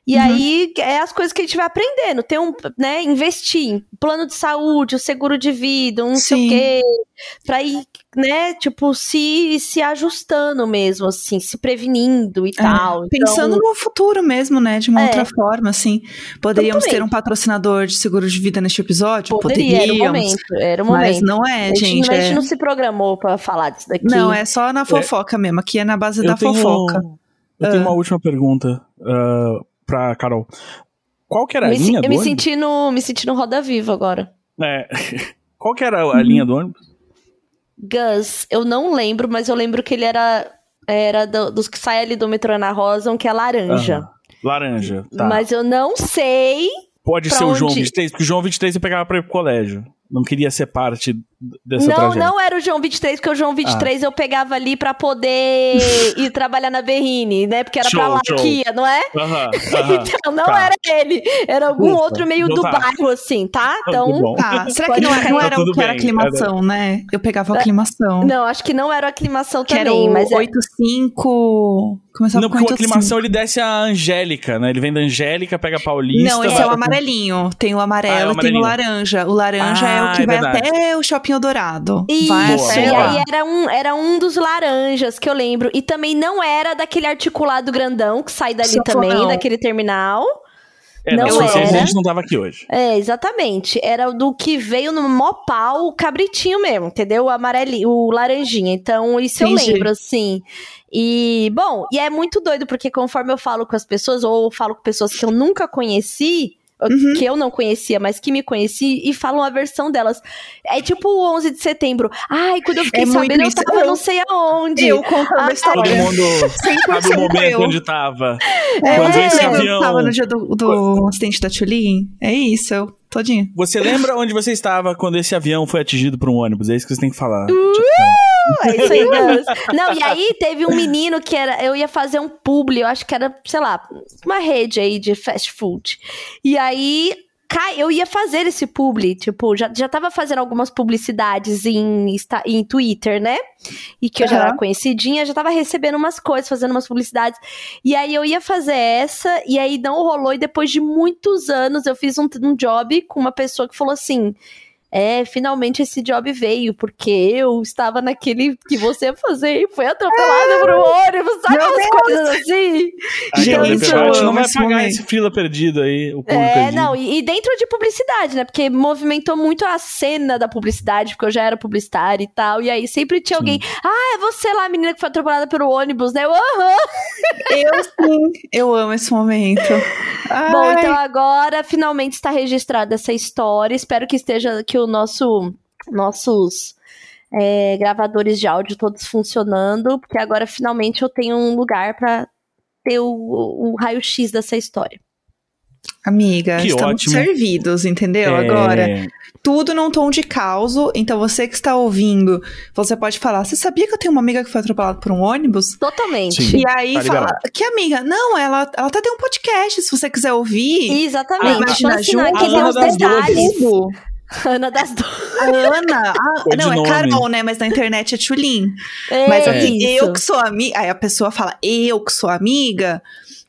Speaker 2: E uhum. aí é as coisas que a gente vai aprendendo. Ter um, né, investir plano de saúde, o seguro de vida, um não sei o quê, pra ir, né, tipo, se, se ajustando mesmo, assim, se prevenindo e é, tal.
Speaker 3: Pensando então... no futuro mesmo, né, de uma é. outra forma, assim. Poderíamos ter um patrocinador de seguro de vida neste episódio?
Speaker 2: Poderia, Poderíamos. Era o momento, era o momento.
Speaker 3: Mas não é, gente.
Speaker 2: A gente, é... não se programou para falar disso daqui.
Speaker 3: Não, é só na é. fofoca mesmo. Aqui é na base Eu da tenho... fofoca.
Speaker 1: Eu tenho uma ah. última pergunta uh, pra Carol. Qual que era a
Speaker 2: me
Speaker 1: linha do
Speaker 2: eu
Speaker 1: ônibus?
Speaker 2: Me senti, no, me senti no Roda Viva agora.
Speaker 1: É. Qual que era a linha do ônibus?
Speaker 2: Gus, eu não lembro, mas eu lembro que ele era, era do, dos que saem ali do metrô Ana Rosa, um que é laranja.
Speaker 1: Laranja, tá.
Speaker 2: Mas eu não sei.
Speaker 1: Pode ser o João 23, porque o João 23 eu pegava pra ir pro colégio não queria ser parte dessa
Speaker 2: não,
Speaker 1: tragédia.
Speaker 2: Não, era o João 23, porque o João 23 ah. eu pegava ali pra poder ir trabalhar na Berrine, né? Porque era show, pra lá show. que ia, não é?
Speaker 1: Uh -huh, uh -huh.
Speaker 2: então não tá. era ele, era algum Ufa, outro meio do tá. bairro, assim, tá? Então.
Speaker 3: Tá. Será que não, era, não era tá o que era aclimação, era... né? Eu pegava a é, aclimação.
Speaker 2: Não, acho que não era a aclimação
Speaker 3: que
Speaker 2: também,
Speaker 3: era o
Speaker 2: mas.
Speaker 3: 85.
Speaker 1: É... Começava não, porque o aclimação ele desce a Angélica, né? Ele vem da Angélica, pega a Paulista.
Speaker 3: Não, esse é o amarelinho. Tem o amarelo ah, é o e tem o laranja. O laranja ah, é o ah, que é vai verdade. até o Shopping Eldorado.
Speaker 2: Isso, e aí era um, era um dos laranjas que eu lembro. E também não era daquele articulado grandão que sai dali Só também, não. daquele terminal.
Speaker 1: É, não, não era. a gente não tava aqui hoje.
Speaker 2: É, exatamente. Era do que veio no mó pau, o cabritinho mesmo, entendeu? O amarelinho, o laranjinha. Então, isso Entendi. eu lembro, assim. E, bom, e é muito doido, porque conforme eu falo com as pessoas, ou falo com pessoas que eu nunca conheci, Uhum. que eu não conhecia, mas que me conheci, e falam a versão delas. É tipo o 11 de setembro. Ai, quando eu fiquei é sabendo, eu tava não sei aonde.
Speaker 3: Eu contando a história.
Speaker 1: Todo mundo sabe o momento eu. onde tava. É, quando
Speaker 3: é, esse avião... tava no dia do, do acidente da Tulin. É isso, eu todinho.
Speaker 1: Você lembra onde você estava quando esse avião foi atingido por um ônibus? É isso que você tem que falar.
Speaker 2: Uh, é isso aí, Deus. Não, e aí teve um menino que era. Eu ia fazer um publi, eu acho que era, sei lá, uma rede aí de fast food. E aí eu ia fazer esse publi, tipo, já, já tava fazendo algumas publicidades em, em Twitter, né? E que eu já era conhecidinha, já tava recebendo umas coisas, fazendo umas publicidades. E aí eu ia fazer essa, e aí não rolou. E depois de muitos anos, eu fiz um, um job com uma pessoa que falou assim: é, finalmente esse job veio, porque eu estava naquele que você ia fazer e foi atropelada por um ônibus, sabe umas coisas assim?
Speaker 1: Então, isso a gente não vai pagar momento. esse fila perdido aí, o
Speaker 2: É,
Speaker 1: perdido.
Speaker 2: não, e, e, dentro de publicidade, né? Porque movimentou muito a cena da publicidade, porque eu já era publicitária e tal, e aí sempre tinha Sim. alguém, ah, é você lá, a menina que foi atropelada pelo ônibus, né? Eu, aham!
Speaker 3: Eu sim, eu amo esse momento.
Speaker 2: Ai. Bom, então agora finalmente está registrada essa história, espero que esteja, que o nosso, nossos é, gravadores de áudio todos funcionando, porque agora finalmente eu tenho um lugar para ter o, o raio-x dessa história.
Speaker 3: Amiga, que estamos ótimo. servidos, entendeu? É... Agora, tudo num tom de caos. Então, você que está ouvindo, você pode falar: Você sabia que eu tenho uma amiga que foi atropelada por um ônibus?
Speaker 2: Totalmente.
Speaker 3: Sim, e aí tá fala: Que amiga? Não, ela, ela até tem um podcast, se você quiser ouvir.
Speaker 2: Exatamente. Imagina junto. Que tem os detalhes. Ana das
Speaker 3: duas. A Ana. A, não, é Carol, né? Mas na internet é Tulin. É Mas assim, eu que sou amiga. Aí a pessoa fala, eu que sou amiga.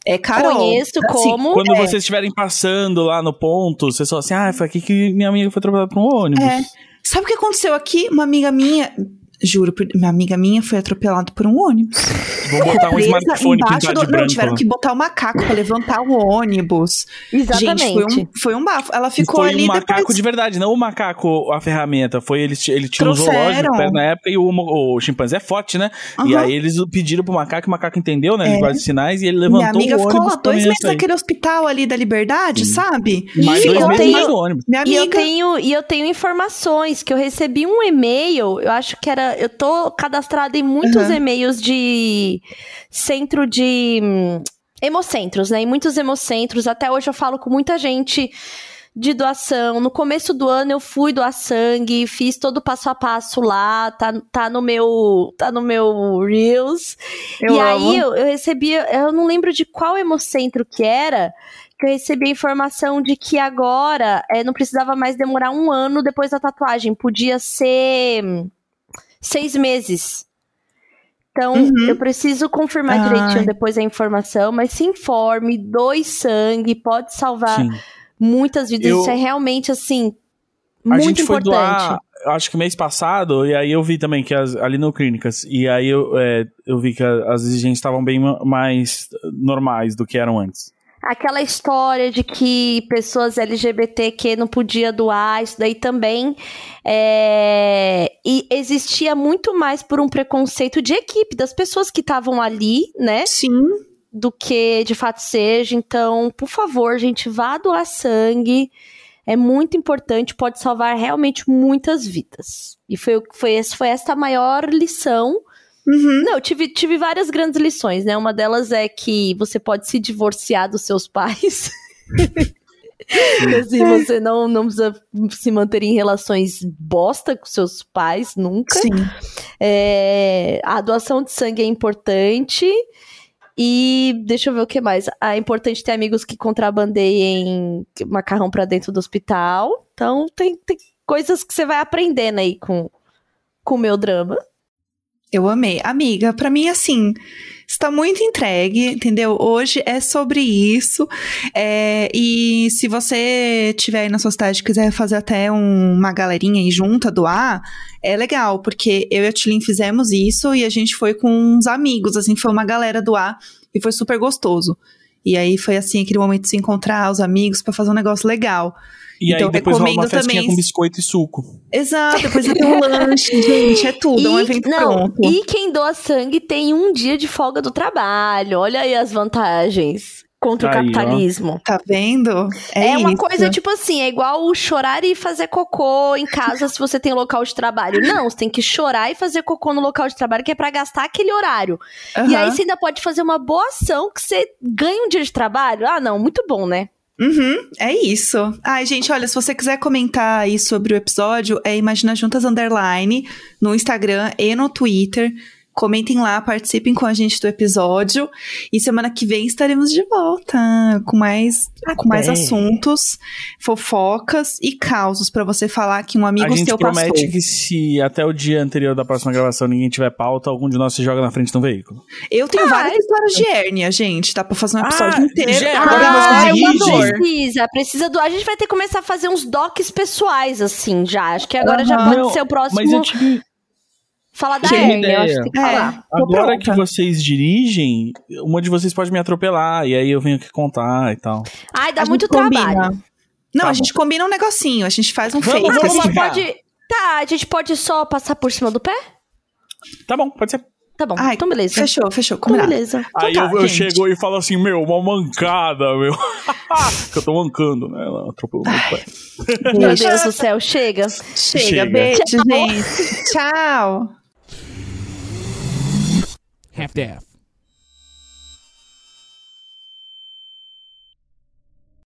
Speaker 3: É Carol.
Speaker 2: Conheço assim, como.
Speaker 1: Quando é. vocês estiverem passando lá no ponto, vocês falam assim: ah, foi aqui que minha amiga foi trabalhar para um ônibus. É.
Speaker 3: Sabe o que aconteceu aqui? Uma amiga minha Juro, minha amiga minha foi atropelada por um ônibus.
Speaker 1: Vou botar um smartphone pintado do... de branco. Não,
Speaker 3: tiveram que botar o um macaco pra levantar o ônibus.
Speaker 2: Exatamente.
Speaker 3: Gente, foi um, foi um bafo. Ela ficou
Speaker 1: foi
Speaker 3: ali
Speaker 1: um macaco
Speaker 3: depois...
Speaker 1: de verdade, não o macaco, a ferramenta. Foi ele, ele tinha um zoológico na época e o, o chimpanzé é forte, né? Uhum. E aí eles pediram pro macaco, o macaco entendeu, né? É. de sinais e ele levantou o ônibus. Minha amiga ficou lá
Speaker 3: dois meses naquele hospital ali da Liberdade, Sim. sabe?
Speaker 1: Mais e dois meses tenho, mais do ônibus.
Speaker 2: Minha amiga... E eu, tenho, e eu tenho informações que eu recebi um e-mail, eu acho que era... Eu tô cadastrada em muitos uhum. e-mails de centro de hum, hemocentros, né? Em muitos hemocentros. Até hoje eu falo com muita gente de doação. No começo do ano eu fui doar sangue, fiz todo o passo a passo lá, tá, tá no meu tá no meu Reels. Eu e amo. aí eu, eu recebi, eu não lembro de qual hemocentro que era, que eu recebi a informação de que agora é, não precisava mais demorar um ano depois da tatuagem, podia ser hum, seis meses. Então, uhum. eu preciso confirmar Ai. direitinho depois a informação, mas se informe, doe sangue, pode salvar Sim. muitas vidas. Eu... Isso é realmente, assim, muito a gente importante. Foi doar,
Speaker 1: acho que mês passado, e aí eu vi também que as, ali no Clínicas, e aí eu, é, eu vi que as exigências estavam bem mais normais do que eram antes
Speaker 2: aquela história de que pessoas LGBTQ não podia doar, isso daí também. É... E existia muito mais por um preconceito de equipe, das pessoas que estavam ali, né?
Speaker 3: Sim.
Speaker 2: Do que de fato seja. Então, por favor, gente, vá doar sangue. É muito importante, pode salvar realmente muitas vidas. E foi, foi, foi essa a maior lição
Speaker 3: Uhum.
Speaker 2: Não, tive, tive várias grandes lições, né? Uma delas é que você pode se divorciar dos seus pais. assim, você não, não precisa se manter em relações bosta com seus pais, nunca.
Speaker 3: Sim.
Speaker 2: É, a doação de sangue é importante. E deixa eu ver o que mais. É importante ter amigos que contrabandeiem macarrão para dentro do hospital. Então, tem, tem coisas que você vai aprendendo aí com, com o meu drama.
Speaker 3: Eu amei. Amiga, para mim, assim, está muito entregue, entendeu? Hoje é sobre isso. É, e se você tiver aí na sua cidade e quiser fazer até um, uma galerinha aí junta doar, é legal, porque eu e a Tilin fizemos isso e a gente foi com uns amigos, assim, foi uma galera doar e foi super gostoso. E aí foi assim, aquele momento de se encontrar os amigos para fazer um negócio legal.
Speaker 1: E então, aí depois rola uma festinha também... com biscoito e suco.
Speaker 3: Exato, depois tem um lanche, gente, é tudo, e, é um evento não, pronto.
Speaker 2: E quem doa sangue tem um dia de folga do trabalho, olha aí as vantagens contra aí, o capitalismo.
Speaker 3: Ó. Tá vendo?
Speaker 2: É, é uma coisa tipo assim, é igual chorar e fazer cocô em casa se você tem local de trabalho. Não, você tem que chorar e fazer cocô no local de trabalho que é para gastar aquele horário. Uhum. E aí você ainda pode fazer uma boa ação que você ganha um dia de trabalho. Ah, não, muito bom, né?
Speaker 3: Uhum, é isso. Ai, gente, olha, se você quiser comentar aí sobre o episódio, é Imagina Juntas Underline no Instagram e no Twitter. Comentem lá, participem com a gente do episódio. E semana que vem estaremos de volta com mais, com mais assuntos, fofocas e causos para você falar que um amigo
Speaker 1: a gente
Speaker 3: seu
Speaker 1: promete
Speaker 3: passou.
Speaker 1: que se até o dia anterior da próxima gravação ninguém tiver pauta, algum de nós se joga na frente de um veículo.
Speaker 3: Eu tenho
Speaker 2: Ah,
Speaker 3: várias histórias de hérnia, gente. Dá pra fazer um episódio
Speaker 1: Ah,
Speaker 3: inteiro.
Speaker 1: já-
Speaker 3: você é uma dor.
Speaker 2: Precisa, precisa do. A gente vai ter que começar a fazer uns docs pessoais, assim, já. Acho que agora já
Speaker 3: Aham.
Speaker 2: pode ser o próximo.
Speaker 1: Mas eu tive,
Speaker 2: Falar da hérnia, eu acho que tem que
Speaker 3: É.
Speaker 2: falar.
Speaker 1: Agora
Speaker 3: pronta.
Speaker 1: que vocês dirigem, uma de vocês pode me atropelar, e aí eu venho aqui contar e tal.
Speaker 2: Ai, dá
Speaker 3: A
Speaker 2: muito
Speaker 3: gente combina.
Speaker 2: trabalho.
Speaker 3: Não,
Speaker 1: Tá
Speaker 3: a gente combina um negocinho. A gente faz um
Speaker 1: Vamos,
Speaker 3: face.
Speaker 2: Ah,
Speaker 1: vamos
Speaker 2: pode. Tá, a gente pode só passar por cima do pé?
Speaker 1: Tá bom, pode ser.
Speaker 2: Tá bom,
Speaker 3: Ai,
Speaker 2: então beleza.
Speaker 3: Fechou, fechou.
Speaker 2: Então beleza.
Speaker 1: aí
Speaker 3: tá,
Speaker 1: eu, eu chego e falo assim, meu, uma mancada, meu. que eu tô mancando, né? Ela atropelou meu pé.
Speaker 2: Meu. Deus do céu, chega.
Speaker 3: Chega,
Speaker 1: Chega.
Speaker 3: beijo, gente. Tchau.
Speaker 4: half daff.